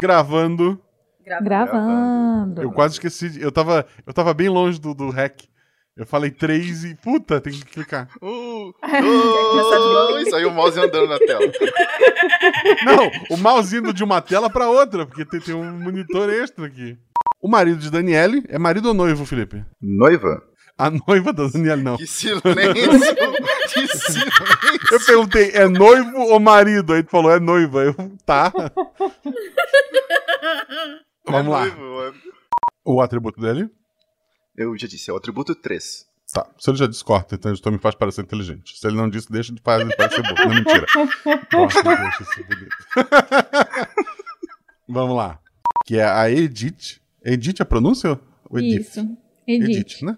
Gravando. Gravando. Eu quase esqueci. de- Eu tava, eu tava bem longe do, do rec. Eu falei 3 e. Puta, tem que clicar. Uh, uh, isso aí o mouse andando na tela. Não, o mouse indo de uma tela pra outra, porque tem, tem um monitor extra aqui. O marido de Daniele é marido ou noivo, Felipe? Noiva? A noiva da Daniele, não. Que silêncio! que silêncio! Eu perguntei, é noivo ou marido? Aí tu falou, é noiva. Eu, tá. Vamos lá. Noivo, é- O atributo dele? Eu já disse, é o atributo 3. Tá. Se ele já disse, corta, então então me faz parecer inteligente. Se ele não disse, deixa de fazer parecer burro. Não, mentira. Corta, deixa isso bonito. Vamos lá. Que é a Edith. Edith é a pronúncia? Ou Edith? Isso. Edith. né?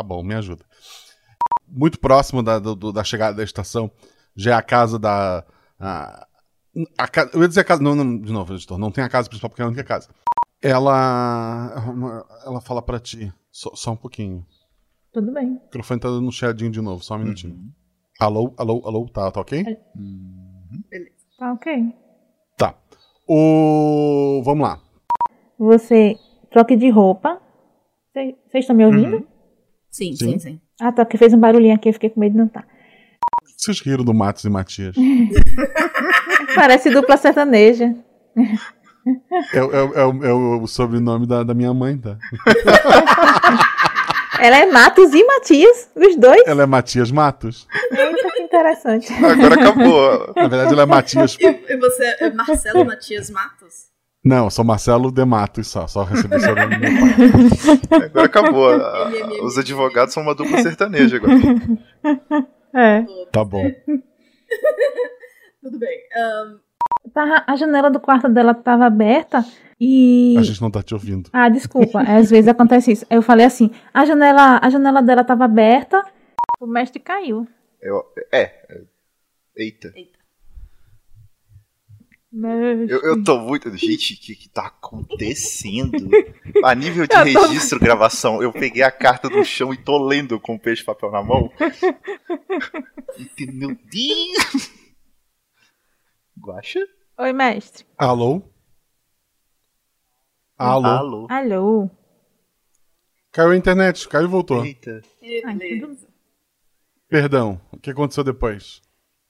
Tá bom, me ajuda. Muito próximo da, do- da chegada da estação, já é a casa da. A, a eu ia dizer a casa. Não, não, de novo, editor, não tem a casa principal porque é a única casa. Ela. Ela fala pra ti. Só, só um pouquinho. Tudo bem. O microfone tá dando um chiadinho de novo, só um minutinho. Alô, alô, alô, tá, tá ok? Tá ok. Tá. O. Vamos lá. Você troque de roupa. Vocês estão me ouvindo? Sim, Sim. sim, sim. Ah, tá, porque fez um barulhinho aqui, eu fiquei com medo de não tá. Vocês riram do Matos e Matias. Parece dupla sertaneja. É, o- é é o- é o sobrenome da, da minha mãe, tá? Ela é Matos e Matias, os dois. Ela é Matias Matos. Eita, que interessante. Agora acabou. Na verdade, ela é Matias. E, e você é Marcelo Matias Matos? Não, eu sou Marcelo de Matos só. Só recebi o sobrenome do meu pai. Agora acabou. A- Os advogados são uma dupla sertaneja agora. É. Tá bom. Tudo bem. Tava- a janela do quarto dela tava aberta e. A gente não tá te ouvindo. Ah, desculpa. Às vezes acontece isso. Eu falei assim: a janela, a janela dela tava aberta, o mestre caiu. Eu- é. é. Eita. Eu, eu tô muito. Gente, o que, que tá acontecendo? A nível de Eu tô- registro, gravação, eu peguei a carta do chão e tô lendo com o peixe de papel na mão. Meu Deus! Guaxa? Oi, mestre. Alô? Alô? Alô? Alô. Caiu a internet, caiu e voltou. Eita. Ai, tudo- Perdão, o que aconteceu depois?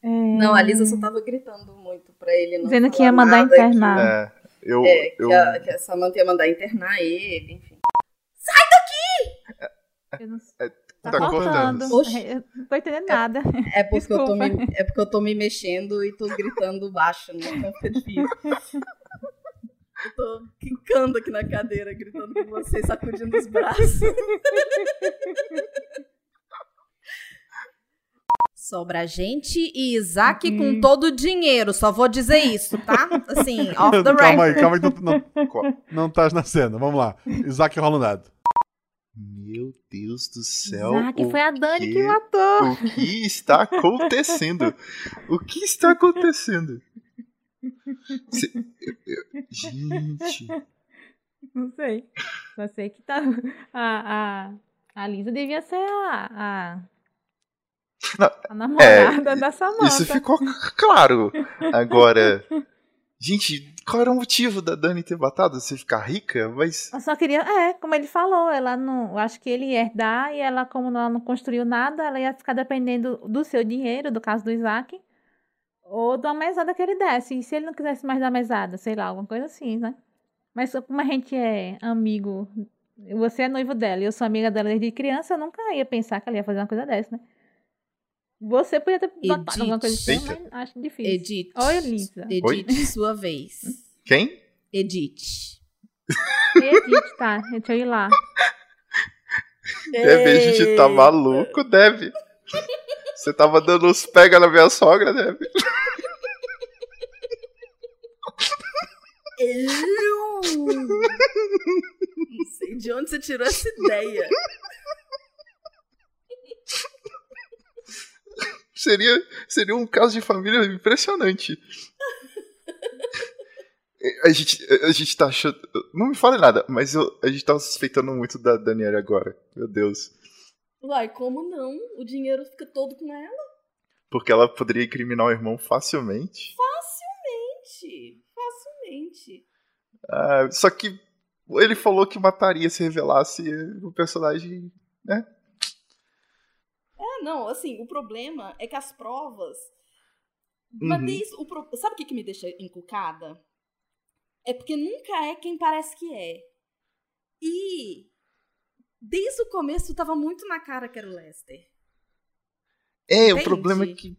É, Não, a Lisa só tava gritando muito pra ele não Dizendo que ia mandar nada, internar. É, eu. Que, é, que, eu a, que a Samantha ia mandar internar ele, enfim. Eu não sei. é, Tá, tá cortando. Oxi. Eu não tô entendendo nada. É porque, eu tô me, é porque eu tô me mexendo e tô gritando baixo, né? Então fica difícil. Eu tô quicando aqui na cadeira, gritando com vocês, sacudindo os braços. Sobra gente e Isaac Uhum. com todo o dinheiro. Só vou dizer isso, tá? Assim, off the calma aí, record. calma aí, não, não, não tá na cena. Vamos lá. Isaac rola um dado. Meu Deus do céu. Isaac, o foi a Dani que quê? matou. O que está acontecendo? O que está acontecendo? Se- eu- eu- Gente. Não sei. Só sei que tá. A, a, a Lisa devia ser a. a... Não, a namorada é, da Samantha. Isso ficou claro. Agora, gente, qual era o motivo da Dani ter matado? Você ficar rica? Mas. Eu só queria. É, como ele falou, ela não. Eu acho que ele ia herdar e ela, como ela não construiu nada, ela ia ficar dependendo do seu dinheiro, do caso do Isaac, ou da mesada que ele desse. E se ele não quisesse mais dar mesada, sei lá, alguma coisa assim, né? Mas como a gente é amigo, você é noivo dela e eu sou amiga dela desde criança, eu nunca ia pensar que ela ia fazer uma coisa dessa, né? Você podia ter notado alguma coisa assim, Eita. mas acho difícil. Edith. Oi, Lisa. Edith, sua vez. Quem? Edith. Edith, tá, deixa eu ir lá. Deve, a gente tá maluco, Deve. Você tava dando uns pega na minha sogra, Deve. Eu não sei de onde você tirou essa ideia. Seria, seria um caso de família impressionante. A gente, a gente tá achando. Não me fale nada, mas eu, a gente tá suspeitando muito da Daniela agora. Meu Deus. Uai, como não? O dinheiro fica todo com ela? Porque ela poderia incriminar o irmão facilmente. Facilmente. Facilmente. Ah, só que ele falou que mataria se revelasse o personagem. né? Não, assim, o problema é que as provas. Uhum. Mas desde o pro- Sabe o que, que me deixa encucada? É porque nunca é quem parece que é. E desde o começo tava muito na cara que era o Lester. É, o Entende? problema é que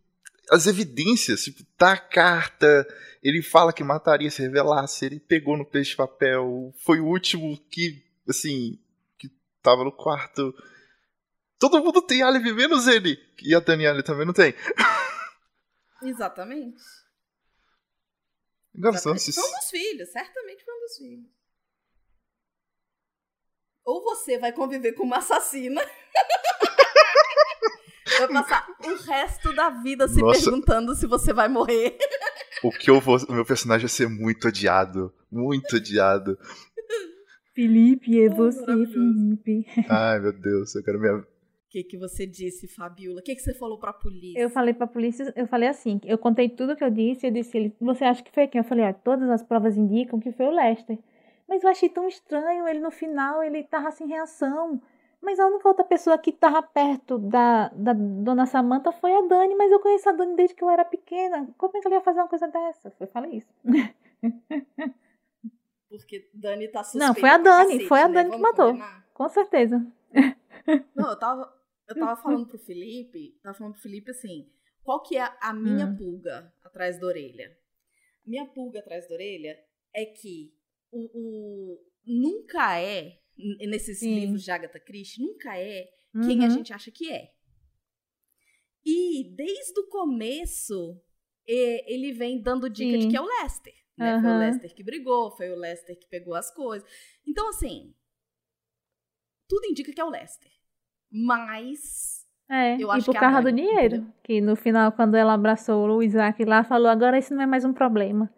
as evidências, tipo, tá a carta, ele fala que mataria se revelasse, ele pegou no peixe papel, foi o último que, assim, que tava no quarto. Todo mundo tem álibi, menos ele. E a Daniela também não tem. Exatamente. Esses- Foi um dos filhos, certamente foi um dos filhos. Ou você vai conviver com uma assassina. vai passar o resto da vida se Nossa. perguntando se você vai morrer. O que eu vou. O meu personagem vai ser muito odiado. Muito odiado. Felipe, é você, Felipe. Ai, meu Deus, eu quero minha. Que, que você disse, Fabiola? O que, que você falou pra polícia? Eu falei pra polícia, eu falei assim, eu contei tudo que eu disse, eu disse, ele, você acha que foi quem? Eu falei, ó, todas as provas indicam que foi o Lester. Mas eu achei tão estranho, ele no final, ele tava sem reação. Mas a única outra pessoa que tava perto da, da dona Samantha foi a Dani, mas eu conheço a Dani desde que eu era pequena. Como é que ela ia fazer uma coisa dessa? Eu falei isso. Porque Dani tá suspeita Não, foi a Dani, cacete, foi a né? Dani que Vamos matou. combinar? Com certeza. Não, eu tava, eu tava falando pro Felipe, tava falando pro Felipe assim, qual que é a minha Hum. pulga atrás da orelha? Minha pulga atrás da orelha é que o, o- nunca é, nesses Sim. livros de Agatha Christie, nunca é quem a Uhum. gente acha que é. E desde o começo, ele vem dando dica de Sim. que é o Lester. Né? Foi o. Lester que brigou, foi o Lester que pegou as coisas. Então, assim, tudo indica que é o Lester. Mas É, Eu e acho por que é a causa do dinheiro. entendeu? Que no final, quando ela abraçou o Isaac lá, falou, agora isso não é mais um problema.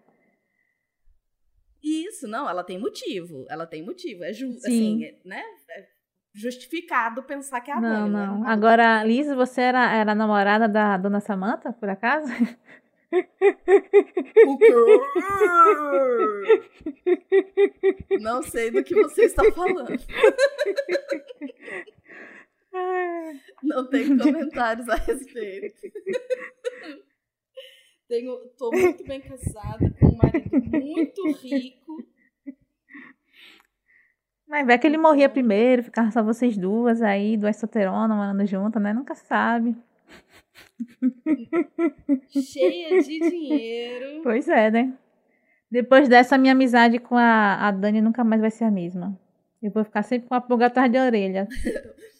isso, não, ela tem motivo. Ela tem motivo. É, ju Sim. assim, é, né? É justificado pensar que é a não, Dani. né? não. Nada Agora, Liz, você era, era namorada da dona Samantha, por acaso? O quê? Não sei do que você está falando. Não tenho comentários a respeito. Tenho, tô muito bem casada com um marido muito rico. Mas vai que ele morria primeiro, ficava só vocês duas aí, duas solteironas morando juntas, né? Nunca sabe. cheia de dinheiro. Pois é, né? Depois dessa, minha amizade com a, a Dani nunca mais vai ser a mesma. Eu vou ficar sempre com a pulga atrás de orelha.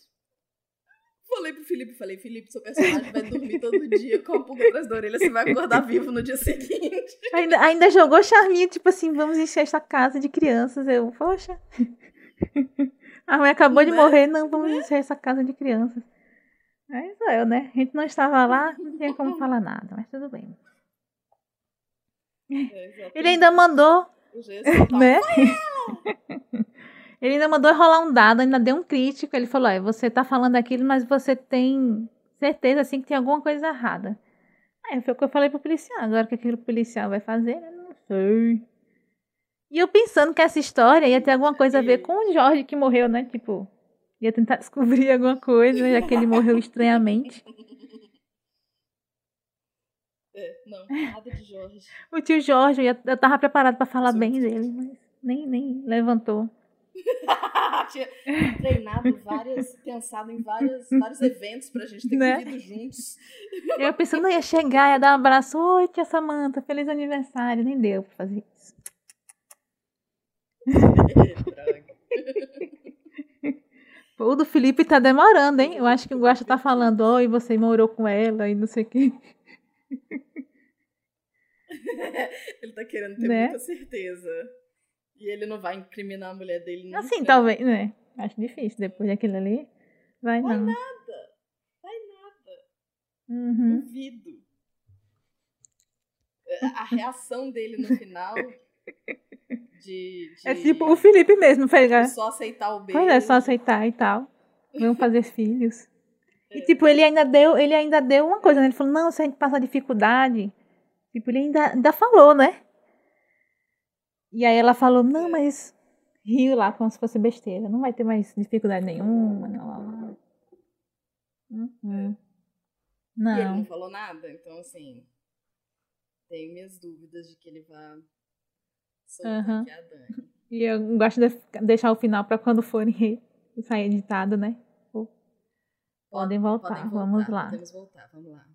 Falei pro Felipe, falei, Felipe, seu personagem vai dormir todo dia com a pulga atrás da orelha, você vai acordar vivo no dia seguinte. Ainda, ainda jogou charminho, tipo assim, vamos encher esta casa de crianças. Eu, poxa. A mãe acabou de Né? morrer, não, vamos encher essa casa de crianças. Aí sou eu, né? A gente não estava lá, não tinha como falar nada, mas tudo bem. Ele ainda mandou, um né? Ele ainda mandou rolar um dado, ainda deu um crítico. Ele falou: "Olha, você tá falando aquilo, mas você tem certeza assim que tem alguma coisa errada. Aí foi o que eu falei pro policial. Agora o que aquele policial vai fazer, eu não sei. E eu pensando que essa história ia ter alguma coisa a ver com o Jorge que morreu, né? Tipo, ia tentar descobrir alguma coisa, já que ele morreu estranhamente. É, não, nada de Jorge. O tio Jorge, eu, ia- eu tava preparado pra falar bem dele, mas nem, nem levantou. Tinha treinado várias, pensado em várias, vários eventos pra gente ter Né? vivido juntos. Eu pensando, ia chegar, ia dar um abraço. Oi, tia Samanta, feliz aniversário. Nem deu pra fazer isso. O do Felipe tá demorando, hein? Eu acho que o Guaxa tá falando, oi, você morou com ela e não sei o quê. ele tá querendo ter Né? muita certeza. E ele não vai incriminar a mulher dele nunca. Assim, talvez, né? Acho difícil, depois daquilo ali. Vai Vai não. nada. Vai nada. Uhum. Duvido. É, A reação dele no final de, de, É tipo o Felipe mesmo, pegar. de só aceitar o beijo. Pois é, só aceitar e tal. Vamos fazer filhos. E tipo, ele ainda deu, ele ainda deu uma coisa, né? Ele falou, não, se a gente passar dificuldade. Tipo, ele ainda, ainda falou, né? E aí ela falou, não, mas riu lá como se fosse besteira. Não vai ter mais dificuldade nenhuma. Não, não, não. Uhum. E ele não Não. falou nada, então assim. Tenho minhas dúvidas de que ele vá soltar aqui a Dani. E eu gosto de deixar o final pra quando forem sair editado, né? Podem voltar, Podem vamos lá. Podemos voltar, vamos lá.